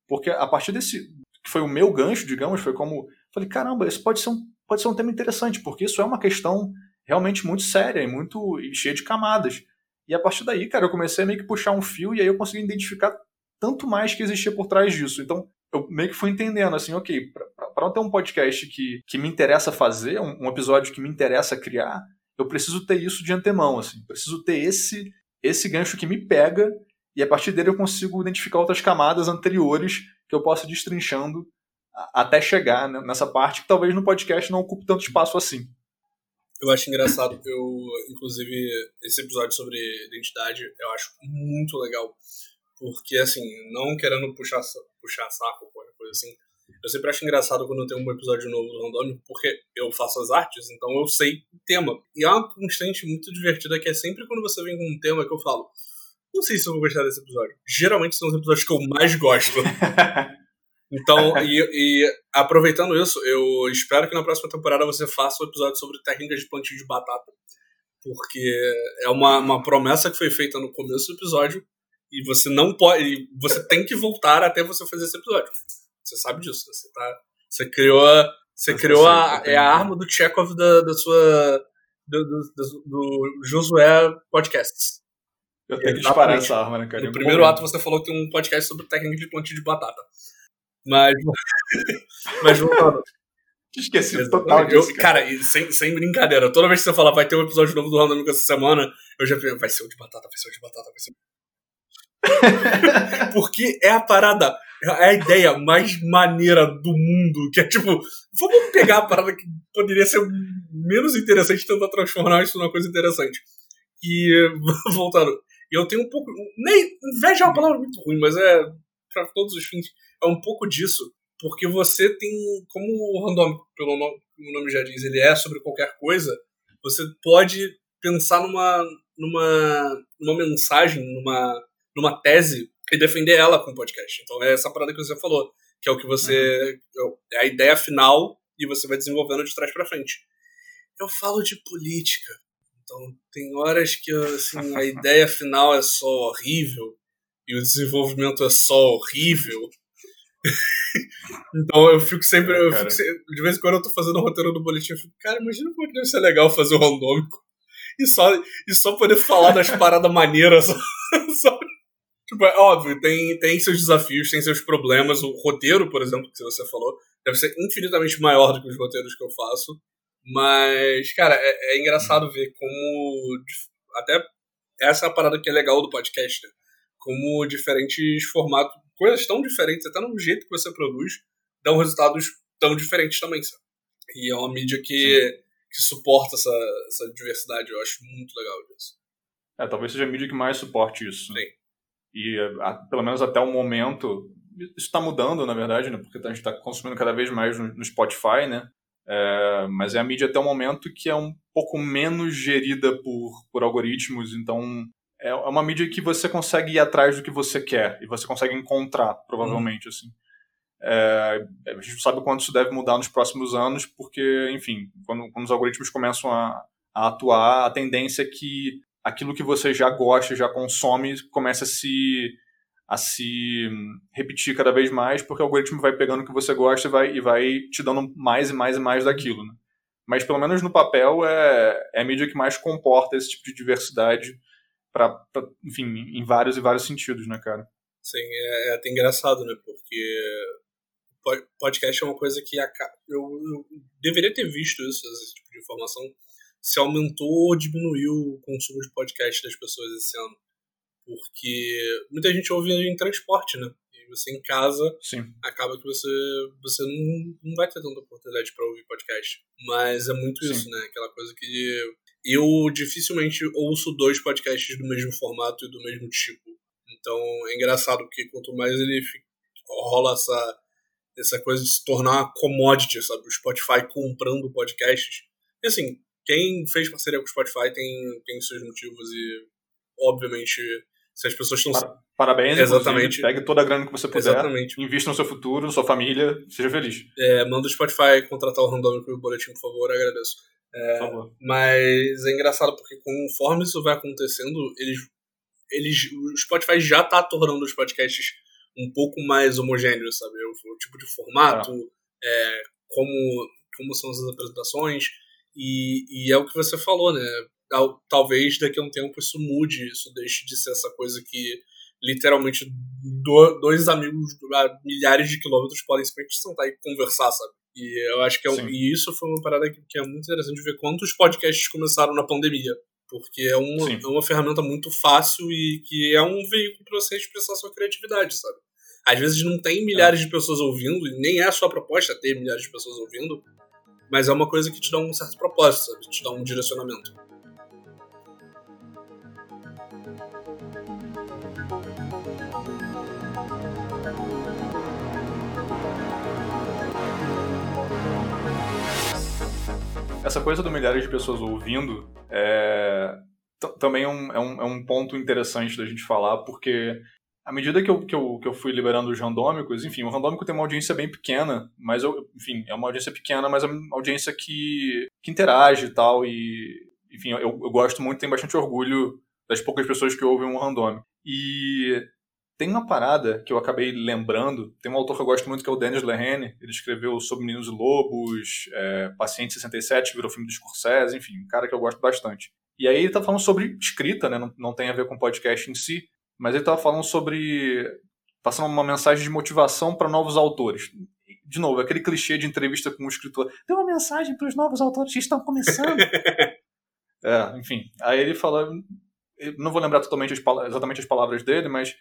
S1: Porque a partir desse. que foi o meu gancho, digamos, foi como, Falei, caramba, isso pode ser um, pode ser um tema interessante, porque isso é uma questão realmente muito séria e muito e cheia de camadas. E a partir daí, cara, eu comecei a meio que puxar um fio e aí eu consegui identificar tanto mais que existia por trás disso. Então, eu meio que fui entendendo, assim, ok, para ter um podcast que, que me interessa fazer, um, um, episódio que me interessa criar, eu preciso ter isso de antemão, assim, preciso ter esse, esse gancho que me pega e a partir dele eu consigo identificar outras camadas anteriores que eu possa ir destrinchando até chegar nessa parte que talvez no podcast não ocupe tanto espaço assim.
S2: Eu acho engraçado, eu, inclusive, esse episódio sobre identidade eu acho muito legal. Porque, assim, não querendo puxar, puxar saco ou qualquer coisa assim, eu sempre acho engraçado quando tem um episódio novo do Randômico, porque eu faço as artes, então eu sei o tema. E há uma constante muito divertida que é sempre quando você vem com um tema que eu falo, não sei se eu vou gostar desse episódio. Geralmente são os episódios que eu mais gosto. Então, e, e, aproveitando isso, eu espero que na próxima temporada você faça um episódio sobre técnicas de plantio de batata. Porque é uma, uma promessa que foi feita no começo do episódio e você não pode. Você tem que voltar até você fazer esse episódio. Você sabe disso. Né? Você, tá, você criou, você criou a, é a arma do Chekhov da, da sua. Do, do, do, do Josué Podcasts.
S1: Eu tenho que disparar essa arma, né, cara?
S2: No primeiro ato você falou que tem um podcast sobre técnica de plantio de batata. Mas. mas voltando.
S1: Esqueci Exatamente. total disso.
S2: Eu, cara, cara sem, sem brincadeira, toda vez que você fala vai ter um episódio novo do Randômico essa semana, eu já vai ser o de batata, vai ser o de batata, vai ser. Porque é a parada, é a ideia mais maneira do mundo, que é tipo, vamos pegar a parada que poderia ser menos interessante e tentar transformar isso numa coisa interessante. E, voltando, eu tenho um pouco. Nem, inveja é uma palavra muito ruim, mas é para todos os fins é um pouco disso, porque você tem, como o randômico, pelo nome, o nome já diz, ele é sobre qualquer coisa, você pode pensar numa, numa, numa mensagem, numa, numa tese e defender ela com o podcast. Então é essa parada que você falou, que é o que você. Uhum. É a ideia final e você vai desenvolvendo de trás para frente. Eu falo de política. Então tem horas que assim, a ideia final é só horrível e o desenvolvimento é só horrível. então eu fico sempre. É, eu fico de vez em quando eu tô fazendo o roteiro do boletim, eu fico, cara, imagina como é deve ser legal fazer o randômico. E só, e só poder falar das paradas maneiras. Só, só, tipo, é óbvio, tem, tem seus desafios, tem seus problemas. O roteiro, por exemplo, que você falou, deve ser infinitamente maior do que os roteiros que eu faço. Mas, cara, é, é engraçado ver como. Até essa é a parada que é legal do podcast, né? Como diferentes formatos coisas tão diferentes, até no jeito que você produz, dão resultados tão diferentes também, sabe? E é uma mídia que, que suporta essa, essa diversidade, eu acho muito legal isso.
S1: É, talvez seja a mídia que mais suporte isso.
S2: Né? Sim.
S1: E a, pelo menos até o momento, isso está mudando, na verdade, né? Porque a gente está consumindo cada vez mais no, no Spotify, né? É, mas é a mídia até o momento que é um pouco menos gerida por, por algoritmos, então é, é uma mídia que você consegue ir atrás do que você quer e você consegue encontrar, provavelmente, assim. É, a gente não sabe quanto isso deve mudar nos próximos anos, porque, enfim, quando, quando os algoritmos começam a, a, atuar, a tendência é que aquilo que você já gosta, já consome, comece a se, a se repetir cada vez mais, porque o algoritmo vai pegando o que você gosta e vai, e vai te dando mais e mais e mais daquilo. Né? Mas, pelo menos no papel, é, é a mídia que mais comporta esse tipo de diversidade para enfim, em vários e vários sentidos, né, cara?
S2: Sim, é, é até engraçado, né? Porque podcast é uma coisa que eu, eu deveria ter visto isso, esse tipo de informação, se aumentou ou diminuiu o consumo de podcast das pessoas esse ano. Porque muita gente ouve em transporte, né? E você em casa,
S1: Sim.
S2: acaba que você, você não, não vai ter tanta oportunidade para ouvir podcast. Mas é muito Sim. isso, né? Aquela coisa que eu dificilmente ouço dois podcasts do mesmo formato e do mesmo tipo. Então é engraçado porque quanto mais ele fica, rola essa, essa coisa de se tornar uma commodity, sabe? O Spotify comprando podcasts. E assim, quem fez parceria com o Spotify tem, tem seus motivos e, obviamente, se as pessoas estão.
S1: Parabéns,
S2: exatamente.
S1: Pegue toda a grana que você puder.
S2: Exatamente.
S1: Invista no seu futuro, na sua família, seja feliz.
S2: É, manda o Spotify contratar o Randômico e o Boletim, por favor, agradeço. É, mas é engraçado porque conforme isso vai acontecendo, eles, eles, o Spotify já tá tornando os podcasts um pouco mais homogêneos, sabe? O, o tipo de formato, é. É, como, como são as apresentações, e, e é o que você falou, né? Talvez daqui a um tempo isso mude, isso deixe de ser essa coisa que literalmente dois amigos a milhares de quilômetros podem simplesmente sentar e conversar, sabe? E eu acho que é um, e isso foi uma parada que, que, é muito interessante ver quantos podcasts começaram na pandemia. Porque é uma, é uma ferramenta muito fácil e que é um veículo para você expressar sua criatividade, sabe? Às vezes não tem milhares é. de pessoas ouvindo, e nem é a sua proposta ter milhares de pessoas ouvindo, mas é uma coisa que te dá um certo propósito, sabe? Te dá um direcionamento.
S1: Essa coisa do milhares de pessoas ouvindo é, também é um, é, um, é um ponto interessante da gente falar, porque à medida que eu, que, eu, que eu fui liberando os randômicos, enfim, o randômico tem uma audiência bem pequena, mas eu, enfim, é uma audiência pequena, mas é uma audiência que, que interage e tal, e enfim, eu, eu gosto muito, tenho bastante orgulho das poucas pessoas que ouvem um randômico. E tem uma parada que eu acabei lembrando, tem um autor que eu gosto muito que é o Dennis Lehane, ele escreveu sobre Meninos e Lobos, é, Paciente 67, que virou filme do Scorsese, enfim, um cara que eu gosto bastante. E aí ele tá falando sobre escrita, né, não, não tem a ver com podcast em si, mas ele tava falando sobre passando uma mensagem de motivação para novos autores. De novo, aquele clichê de entrevista com um escritor, dê uma mensagem para os novos autores que estão começando. é, enfim, aí ele fala, não vou lembrar totalmente as, exatamente as palavras dele, mas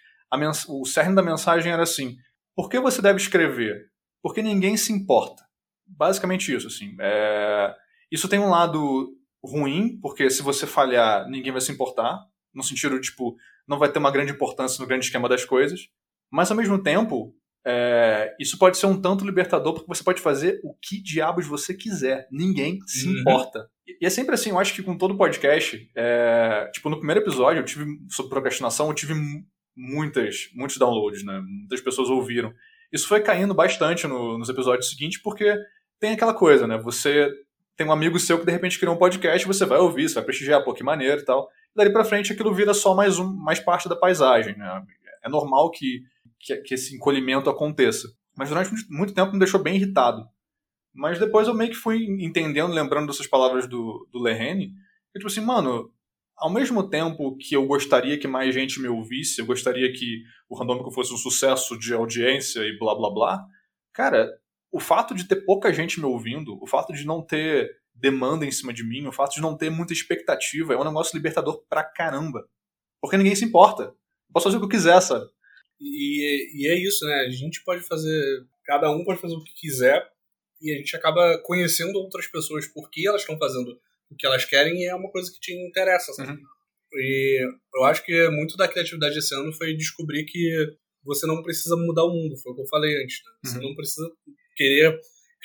S1: o cerne da mensagem era assim: por que você deve escrever? Porque ninguém se importa. Basicamente isso, assim. É... Isso tem um lado ruim, porque se você falhar, ninguém vai se importar. No sentido, tipo, não vai ter uma grande importância no grande esquema das coisas. Mas, ao mesmo tempo, é... isso pode ser um tanto libertador, porque você pode fazer o que diabos você quiser. Ninguém se uhum. importa. E é sempre assim, eu acho que com todo podcast, é... tipo, no primeiro episódio, eu tive, sobre procrastinação, eu tive muitas, muitos downloads, né? Muitas pessoas ouviram. Isso foi caindo bastante no, nos episódios seguintes, porque tem aquela coisa, né? Você tem um amigo seu que de repente criou um podcast, você vai ouvir, você vai prestigiar, pô, que maneiro e tal. E dali pra frente aquilo vira só mais um, mais parte da paisagem, né? É normal que, que, que esse encolhimento aconteça. Mas durante muito tempo me deixou bem irritado. Mas depois eu meio que fui entendendo, lembrando dessas palavras do, do Lehane, que tipo assim, mano, ao mesmo tempo que eu gostaria que mais gente me ouvisse, eu gostaria que o Randômico fosse um sucesso de audiência e blá blá blá, cara, o fato de ter pouca gente me ouvindo, o fato de não ter demanda em cima de mim, o fato de não ter muita expectativa, é um negócio libertador pra caramba. Porque ninguém se importa. Posso fazer o que eu quiser, sabe?
S2: E, e é isso, né? A gente pode fazer. Cada um pode fazer o que quiser e a gente acaba conhecendo outras pessoas porque elas estão fazendo o que elas querem e é uma coisa que te interessa, sabe? Uhum. E eu acho que muito da criatividade esse ano foi descobrir que você não precisa mudar o mundo, foi o que eu falei antes. Né? Você uhum. não precisa querer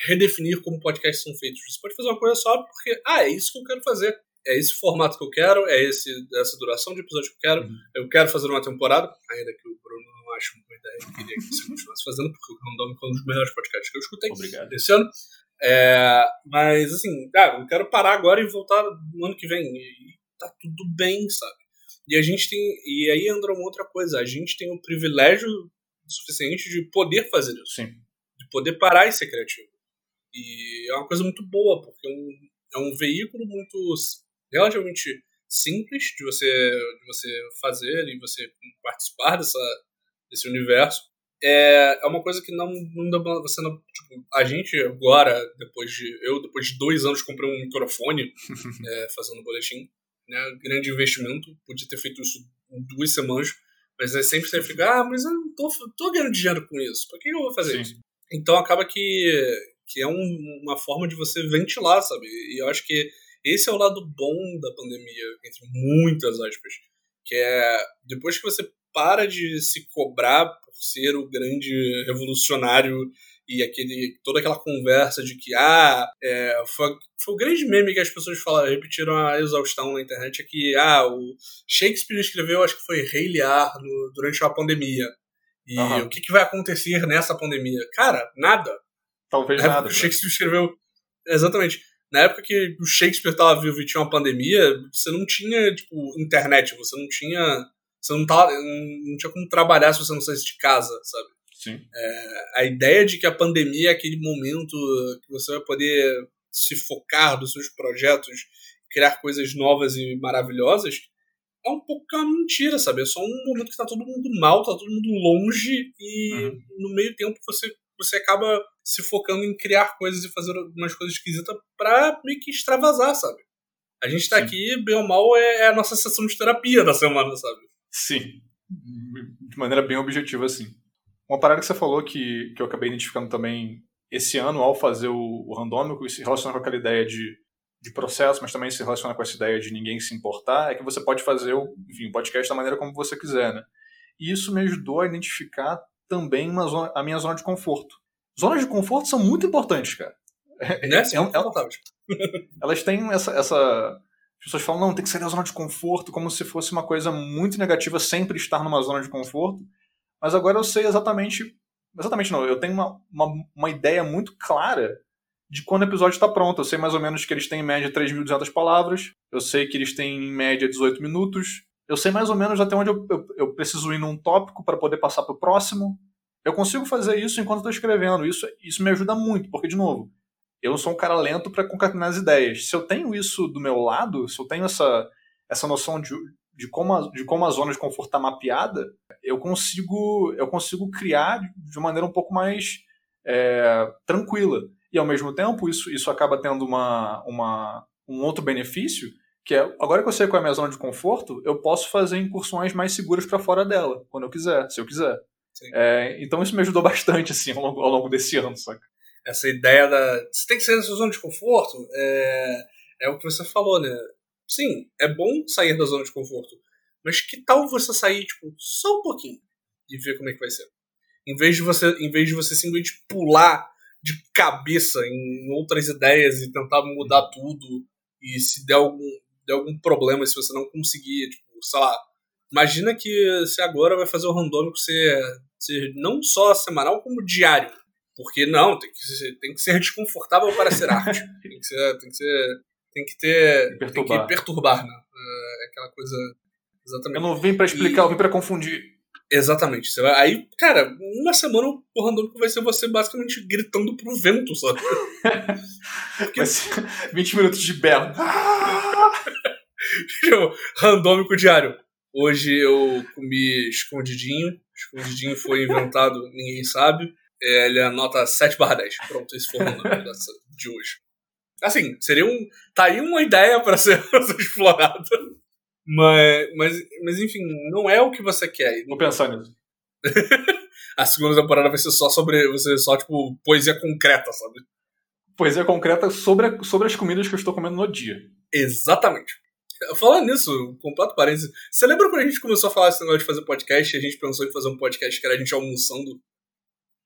S2: redefinir como podcasts são feitos. Você pode fazer uma coisa só porque, ah, é isso que eu quero fazer. É esse formato que eu quero, é esse, essa duração de episódio que eu quero. Uhum. Eu quero fazer uma temporada, ainda que o Bruno não ache uma boa ideia, eu queria que você continuasse fazendo, porque o Random é um dos melhores podcasts que eu escutei
S1: Obrigado.
S2: desse ano. É, mas, assim, cara, eu quero parar agora e voltar no ano que vem. E tá tudo bem, sabe? E a gente tem. E aí entra uma outra coisa. A gente tem o privilégio suficiente de poder fazer isso.
S1: Sim.
S2: De poder parar e ser criativo. E é uma coisa muito boa, porque é um, é um veículo muito relativamente simples de você, de você fazer e você participar dessa, desse universo é, é uma coisa que não, não você não a gente agora depois de eu depois de dois anos comprei um microfone é, fazendo boletim né grande investimento. Podia ter feito isso em duas semanas mas aí sempre você fica ah mas eu não tô, tô ganhando dinheiro com isso por que eu vou fazer Sim. isso? Então acaba que que é um, uma forma de você ventilar sabe? E eu acho que esse é o lado bom da pandemia entre muitas aspas que é depois que você para de se cobrar ser o grande revolucionário e aquele toda aquela conversa de que ah é, foi, foi o grande meme que as pessoas falaram, repetiram a exaustão na internet é que ah o Shakespeare escreveu acho que foi Rei Lear no, durante a pandemia e uhum. o que, que vai acontecer nessa pandemia cara nada
S1: talvez nada
S2: o né? Shakespeare escreveu exatamente na época que o Shakespeare estava vivo e tinha uma pandemia você não tinha tipo internet você não tinha você não, tá, não tinha como trabalhar se você não saísse de casa, sabe?
S1: Sim.
S2: É, a ideia de que a pandemia é aquele momento que você vai poder se focar nos seus projetos, criar coisas novas e maravilhosas, é um pouco uma mentira, sabe? É só um momento que tá todo mundo mal, tá todo mundo longe e uhum. no meio tempo você, você acaba se focando em criar coisas e fazer umas coisas esquisitas pra meio que extravasar, sabe? A gente tá Sim. aqui, bem ou mal, é, é a nossa sessão de terapia da semana, sabe?
S1: Sim. De maneira bem objetiva, assim. Uma parada que você falou que, que eu acabei identificando também esse ano ao fazer o, o randômico e se relaciona com aquela ideia de de processo, mas também se relaciona com essa ideia de ninguém se importar, é que você pode fazer o enfim, podcast da maneira como você quiser, né? E isso me ajudou a identificar também uma zona, a minha zona de conforto. Zonas de conforto são muito importantes, cara.
S2: É, né? é,
S1: é, elas têm essa, essa. As pessoas falam, não, tem que sair da zona de conforto, como se fosse uma coisa muito negativa sempre estar numa zona de conforto. Mas agora eu sei exatamente. Exatamente não, eu tenho uma, uma, uma ideia muito clara de quando o episódio está pronto. Eu sei mais ou menos que eles têm em média 3.200 palavras, eu sei que eles têm em média 18 minutos, eu sei mais ou menos até onde eu, eu, eu preciso ir num tópico para poder passar para o próximo. Eu consigo fazer isso enquanto estou escrevendo. Isso, isso me ajuda muito, porque, de novo, eu não sou um cara lento para concatenar as ideias. Se eu tenho isso do meu lado, se eu tenho essa, essa noção de, de, como a, de como a zona de conforto está mapeada, eu consigo, eu consigo criar de maneira um pouco mais é, tranquila. E ao mesmo tempo, isso, isso acaba tendo uma, uma, um outro benefício, que é agora que eu sei qual é a minha zona de conforto, eu posso fazer incursões mais seguras para fora dela, quando eu quiser, se eu quiser. É, então isso me ajudou bastante assim, ao longo, ao longo desse ano, saca?
S2: Essa ideia da. Você tem que sair da sua zona de conforto é, é o que você falou, né? Sim, é bom sair da zona de conforto. Mas que tal você sair, tipo, só um pouquinho e ver como é que vai ser? Em vez de você, em vez de você simplesmente pular de cabeça em outras ideias e tentar mudar tudo. E se der algum, der algum problema, se você não conseguir, tipo, sei lá. Imagina que você agora vai fazer o randômico ser, ser não só semanal, como diário. Porque não, tem que ser, tem que ser desconfortável para ser arte. tem que ser. Tem que ser. Tem que ter. Perturbar. Tem que perturbar, né? É aquela coisa. Exatamente.
S1: Eu não vim para explicar, e... eu vim para confundir.
S2: Exatamente. Você vai, aí, cara, uma semana o randômico vai ser você basicamente gritando pro vento, sabe?
S1: Porque... Ser 20 minutos de berro.
S2: randômico diário. Hoje eu comi escondidinho. Escondidinho foi inventado, ninguém sabe. É, ele é nota 7 barra 10. Pronto, esse foi o randômico de hoje. Assim, seria um. Tá aí uma ideia para ser explorada. Mas, mas, mas enfim, não é o que você quer.
S1: Vou pensar nisso.
S2: a segunda temporada vai ser só sobre. Vai ser só, tipo, poesia concreta, sabe?
S1: Poesia concreta sobre, sobre as comidas que eu estou comendo no dia.
S2: Exatamente. Falando nisso, completo parênteses. Você lembra quando a gente começou a falar esse negócio de fazer podcast e a gente pensou em fazer um podcast que era a gente almoçando?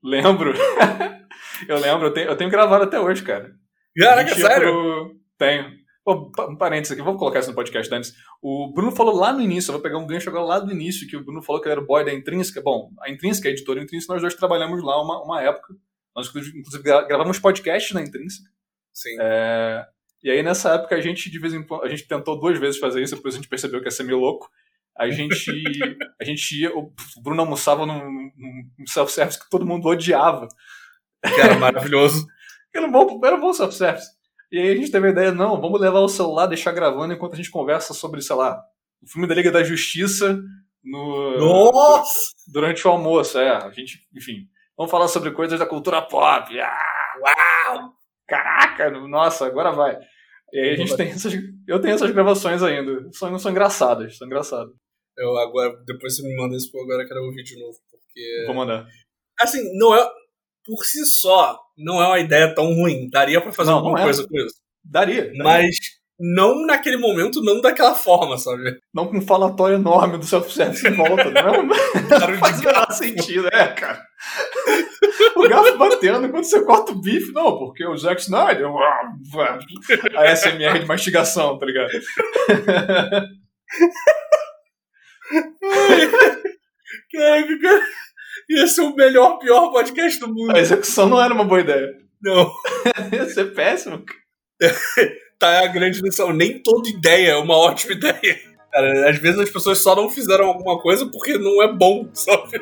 S1: Lembro. eu lembro, eu tenho, eu tenho gravado até hoje, cara.
S2: Caraca, sério?
S1: Pro... Tenho. Oh, um parênteses aqui, vamos colocar isso no podcast antes. O Bruno falou lá no início, eu vou pegar um gancho agora lá do início, que o Bruno falou que ele era o boy da Intrínseca. Bom, a Intrínseca, a editora Intrínseca, nós dois trabalhamos lá uma, uma época. Nós, inclusive, gravamos podcast na Intrínseca.
S2: Sim.
S1: É, e aí, nessa época, a gente, de vez em quando, a gente tentou duas vezes fazer isso, depois a gente percebeu que ia ser meio louco. A gente, a gente ia, o Bruno almoçava num, num self-service que todo mundo odiava.
S2: Que era maravilhoso.
S1: era bom, era bom self-service. E aí a gente teve a ideia, não, vamos levar o celular, deixar gravando enquanto a gente conversa sobre, sei lá, o filme da Liga da Justiça no
S2: Nossa!
S1: durante o almoço, é, a gente, enfim, vamos falar sobre coisas da cultura pop. Ah, uau! Caraca, nossa, agora vai. E aí a gente tem essas, eu tenho essas gravações ainda, são, são engraçadas, são engraçadas.
S2: Eu agora, depois você me manda isso, porque agora eu quero ouvir de novo, porque...
S1: Vou mandar.
S2: Assim, não é, por si só, não é uma ideia tão ruim. Daria para fazer não, alguma não é. coisa com isso.
S1: Daria, daria.
S2: Mas não naquele momento, não daquela forma, sabe?
S1: Não com um falatório enorme do self-service em volta, não. não faz menor sentido, é, cara. o garfo batendo quando você corta o bife, não, porque o Zack Snyder. A SMR de mastigação, tá ligado?
S2: Caraca, cara. Ia ser é o melhor, pior podcast do mundo.
S1: A execução não era uma boa ideia.
S2: Não.
S1: Ia ser péssimo.
S2: tá a grande lição. Nem toda ideia é uma ótima ideia. Cara, às vezes as pessoas só não fizeram alguma coisa porque não é bom, sabe?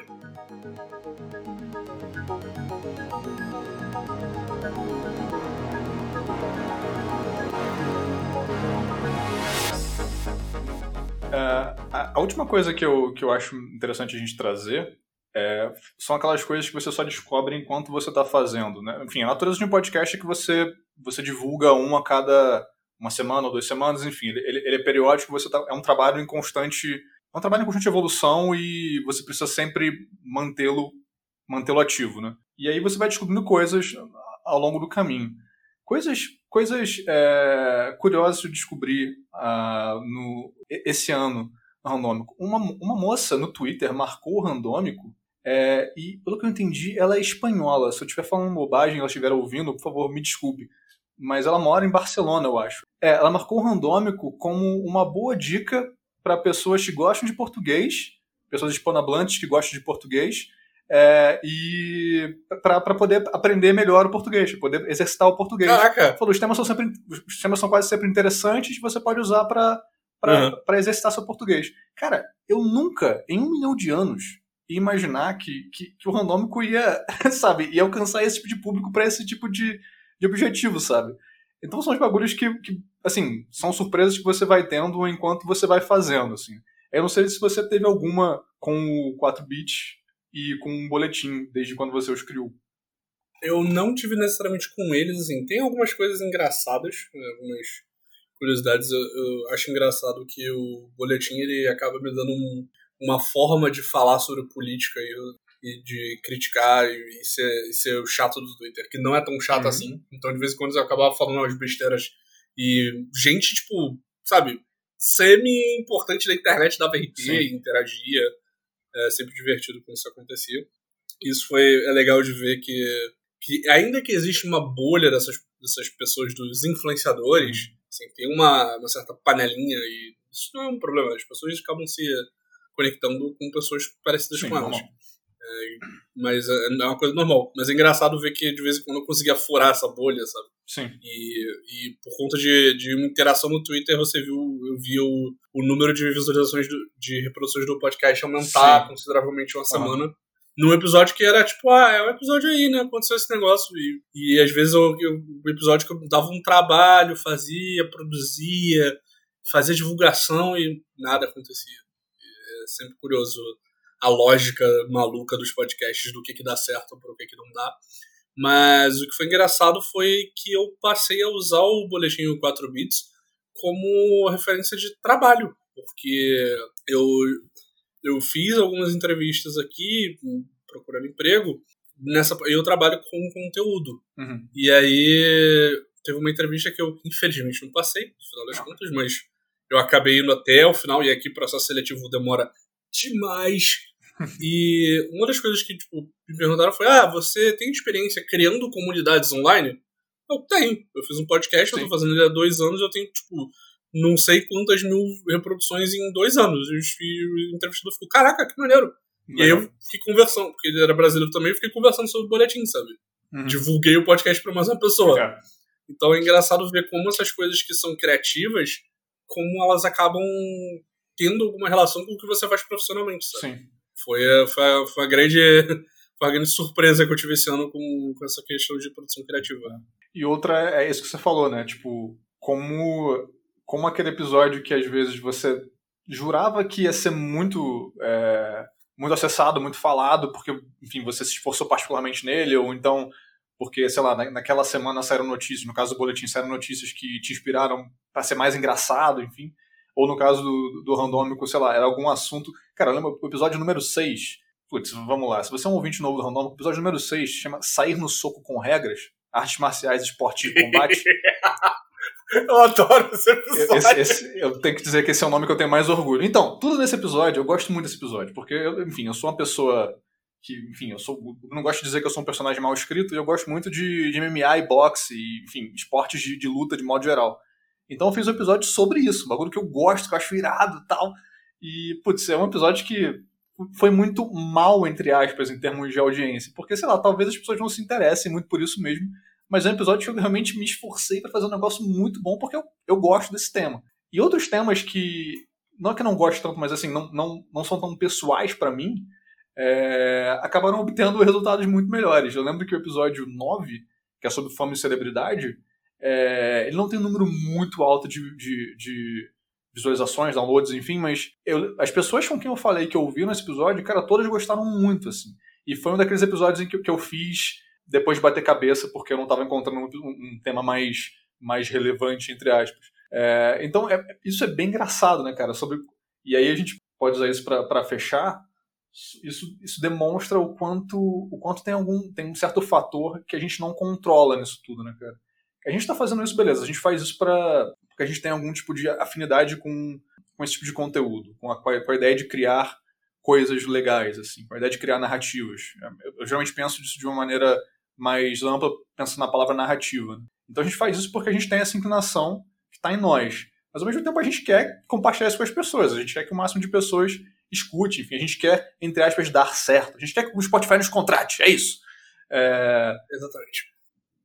S1: Uh, a, a, última coisa que eu, que eu acho interessante a gente trazer é, são aquelas coisas que você só descobre enquanto você está fazendo. Né? Enfim, a natureza de um podcast é que você, você divulga um a cada uma semana ou duas semanas, enfim, ele, ele é periódico, você tá, é um trabalho em constante. É um trabalho em constante evolução e você precisa sempre mantê-lo mantê-lo ativo, né? E aí você vai descobrindo coisas ao longo do caminho. Coisas, coisas é, curiosas de descobrir uh, no, esse ano no Randômico. Uma, uma moça no Twitter marcou o Randômico é, e, pelo que eu entendi, ela é espanhola. Se eu estiver falando bobagem e ela estiver ouvindo, por favor, me desculpe. Mas ela mora em Barcelona, eu acho. É, ela marcou o Randômico como uma boa dica para pessoas que gostam de português, pessoas hispanohablantes que gostam de português, é, e para poder aprender melhor o português, poder exercitar o português.
S2: Caraca!
S1: Falou, os temas são sempre, os temas são quase sempre interessantes e você pode usar para uhum. exercitar seu português. Cara, eu nunca, em um milhão de anos, ia imaginar que, que, que o randômico ia, sabe, ia alcançar esse tipo de público para esse tipo de, de objetivo, sabe? Então são os bagulhos que, que, assim, são surpresas que você vai tendo enquanto você vai fazendo, assim. Eu não sei se você teve alguma com o 4-bit e com um boletim desde quando você os criou?
S2: Eu não tive necessariamente com eles, assim, tem algumas coisas engraçadas, né, algumas curiosidades. Eu, eu, acho engraçado que o boletim ele acaba me dando um, uma forma de falar sobre política e, e de criticar e, ser, e ser o chato do Twitter, que não é tão chato uhum. assim. Então, de vez em quando, eu acabava falando umas besteiras e gente, tipo, sabe, semi-importante da internet dava RT, Sim. interagia. É sempre divertido quando isso acontecia. Isso foi é legal de ver que, que ainda que existe uma bolha dessas, dessas pessoas, dos influenciadores, assim, tem uma, uma certa panelinha e isso não é um problema. As pessoas acabam se conectando com pessoas parecidas Sim, com elas. É, mas é, é uma coisa normal. Mas é engraçado ver que de vez em quando eu conseguia furar essa bolha, sabe?
S1: Sim.
S2: E, e por conta de, de uma interação no Twitter, você viu, eu vi o, o número de visualizações do, de reproduções do podcast aumentar Sim. consideravelmente uma semana. Num episódio que era tipo, ah, é um episódio aí, né? Aconteceu esse negócio. E, e às vezes o episódio que eu dava um trabalho, fazia, produzia, fazia divulgação e nada acontecia. É sempre curioso a lógica maluca dos podcasts do que, que dá certo para o que, que não dá. Mas o que foi engraçado foi que eu passei a usar o boletim 4 bits como referência de trabalho, porque eu, eu fiz algumas entrevistas aqui procurando emprego, nessa eu trabalho com conteúdo.
S1: Uhum.
S2: E aí teve uma entrevista que eu infelizmente não passei, no final das contas, mas eu acabei indo até o final e aqui o processo seletivo demora demais e uma das coisas que tipo, me perguntaram foi: Ah, você tem experiência criando comunidades online? Eu tenho. Eu fiz um podcast, Sim. eu tô fazendo ele há dois anos, eu tenho, tipo, não sei quantas mil reproduções em dois anos. E o entrevistador ficou: Caraca, que maneiro. E aí eu fiquei conversando, porque ele era brasileiro também, eu fiquei conversando sobre o boletim, sabe? Uhum. Divulguei o podcast para mais uma pessoa. É. Então é engraçado ver como essas coisas que são criativas, como elas acabam tendo alguma relação com o que você faz profissionalmente, sabe?
S1: Sim.
S2: Foi, foi, foi, a grande, foi a grande surpresa que eu tive esse ano com, com essa questão de produção criativa.
S1: E outra é, é isso que você falou, né? Tipo, como, como aquele episódio que às vezes você jurava que ia ser muito, é, muito acessado, muito falado, porque, enfim, você se esforçou particularmente nele, ou então porque, sei lá, naquela semana saíram notícias, no caso do boletim, saíram notícias que te inspiraram para ser mais engraçado, enfim ou no caso do, do randômico, sei lá, era algum assunto. Cara, lembra o episódio número 6. Putz, vamos lá. Se você é um ouvinte novo do randômico, o episódio número 6 chama Sair no Soco com Regras, Artes Marciais, Esporte e Combate.
S2: eu adoro esse episódio.
S1: Esse, esse, eu tenho que dizer que esse é o nome que eu tenho mais orgulho. Então, tudo nesse episódio, eu gosto muito desse episódio, porque, eu, enfim, eu sou uma pessoa que, enfim, eu sou, eu não gosto de dizer que eu sou um personagem mal escrito, e eu gosto muito de, de MMA e boxe, e, enfim, esportes de, de luta de modo geral. Então eu fiz um episódio sobre isso, um bagulho que eu gosto, que eu acho irado e tal. E, putz, é um episódio que foi muito mal, entre aspas, em termos de audiência. Porque, sei lá, talvez as pessoas não se interessem muito por isso mesmo. Mas é um episódio que eu realmente me esforcei para fazer um negócio muito bom, porque eu, eu gosto desse tema. E outros temas que, não é que eu não gosto tanto, mas assim, não, não, não são tão pessoais para mim, é, acabaram obtendo resultados muito melhores. Eu lembro que o episódio 9, que é sobre fome e celebridade, é, ele não tem um número muito alto de, de, de visualizações, downloads, enfim, mas eu, as pessoas com quem eu falei que ouviram esse episódio, cara, todas gostaram muito, assim. E foi um daqueles episódios em que, que eu fiz depois de bater cabeça, porque eu não estava encontrando um, um, tema mais, mais relevante, entre aspas. É, então, é, isso é bem engraçado, né, cara? Sobre, e aí a gente pode usar isso para fechar. Isso, isso demonstra o quanto, o quanto tem algum tem um certo fator que a gente não controla nisso tudo, né, cara? A gente está fazendo isso, beleza. A gente faz isso para porque a gente tem algum tipo de afinidade com, com esse tipo de conteúdo, com a, com a ideia de criar coisas legais, assim, com a ideia de criar narrativas. Eu, eu geralmente penso disso de uma maneira mais ampla, pensando na palavra narrativa. Então a gente faz isso porque a gente tem essa inclinação que está em nós. Mas ao mesmo tempo a gente quer compartilhar isso com as pessoas, a gente quer que o máximo de pessoas escute, enfim, a gente quer, entre aspas, dar certo. A gente quer que o Spotify nos contrate, é isso. É...
S2: Exatamente.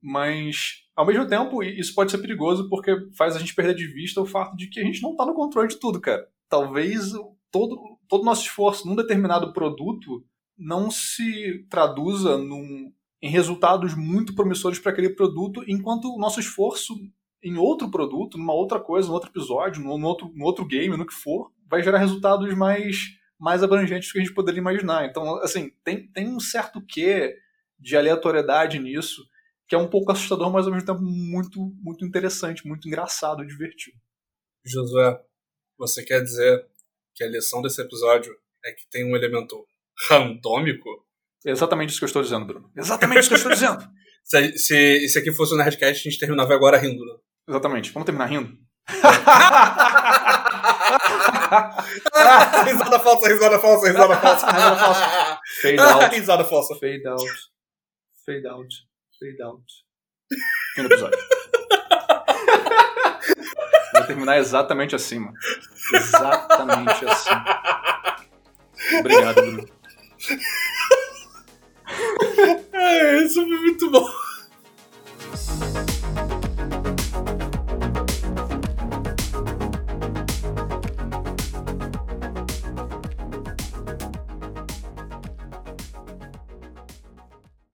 S1: Mas, ao mesmo tempo, isso pode ser perigoso porque faz a gente perder de vista o fato de que a gente não está no controle de tudo, cara. Talvez todo todo o nosso esforço num determinado produto não se traduza num, em resultados muito promissores para aquele produto, enquanto o nosso esforço em outro produto, numa outra coisa, num outro episódio, num outro, num outro game, no que for, vai gerar resultados mais, mais abrangentes do que a gente poderia imaginar. Então, assim, tem, tem um certo quê de aleatoriedade nisso, que é um pouco assustador, mas ao mesmo tempo muito, muito interessante, muito engraçado, divertido.
S2: Josué, você quer dizer que a lição desse episódio é que tem um elemento randômico?
S1: É exatamente isso que eu estou dizendo, Bruno. Exatamente isso que eu estou dizendo.
S2: se, se, se aqui fosse o Nerdcast, a gente terminava agora rindo, né?
S1: Exatamente. Vamos terminar rindo?
S2: risada falsa, risada falsa, risada falsa. risada falsa.
S1: Fade out.
S2: risada falsa.
S1: Fade out. Fade out. Fade out. Fim do episódio. Vou terminar exatamente assim, mano. Exatamente assim. Obrigado, Bruno.
S2: É, isso foi muito bom.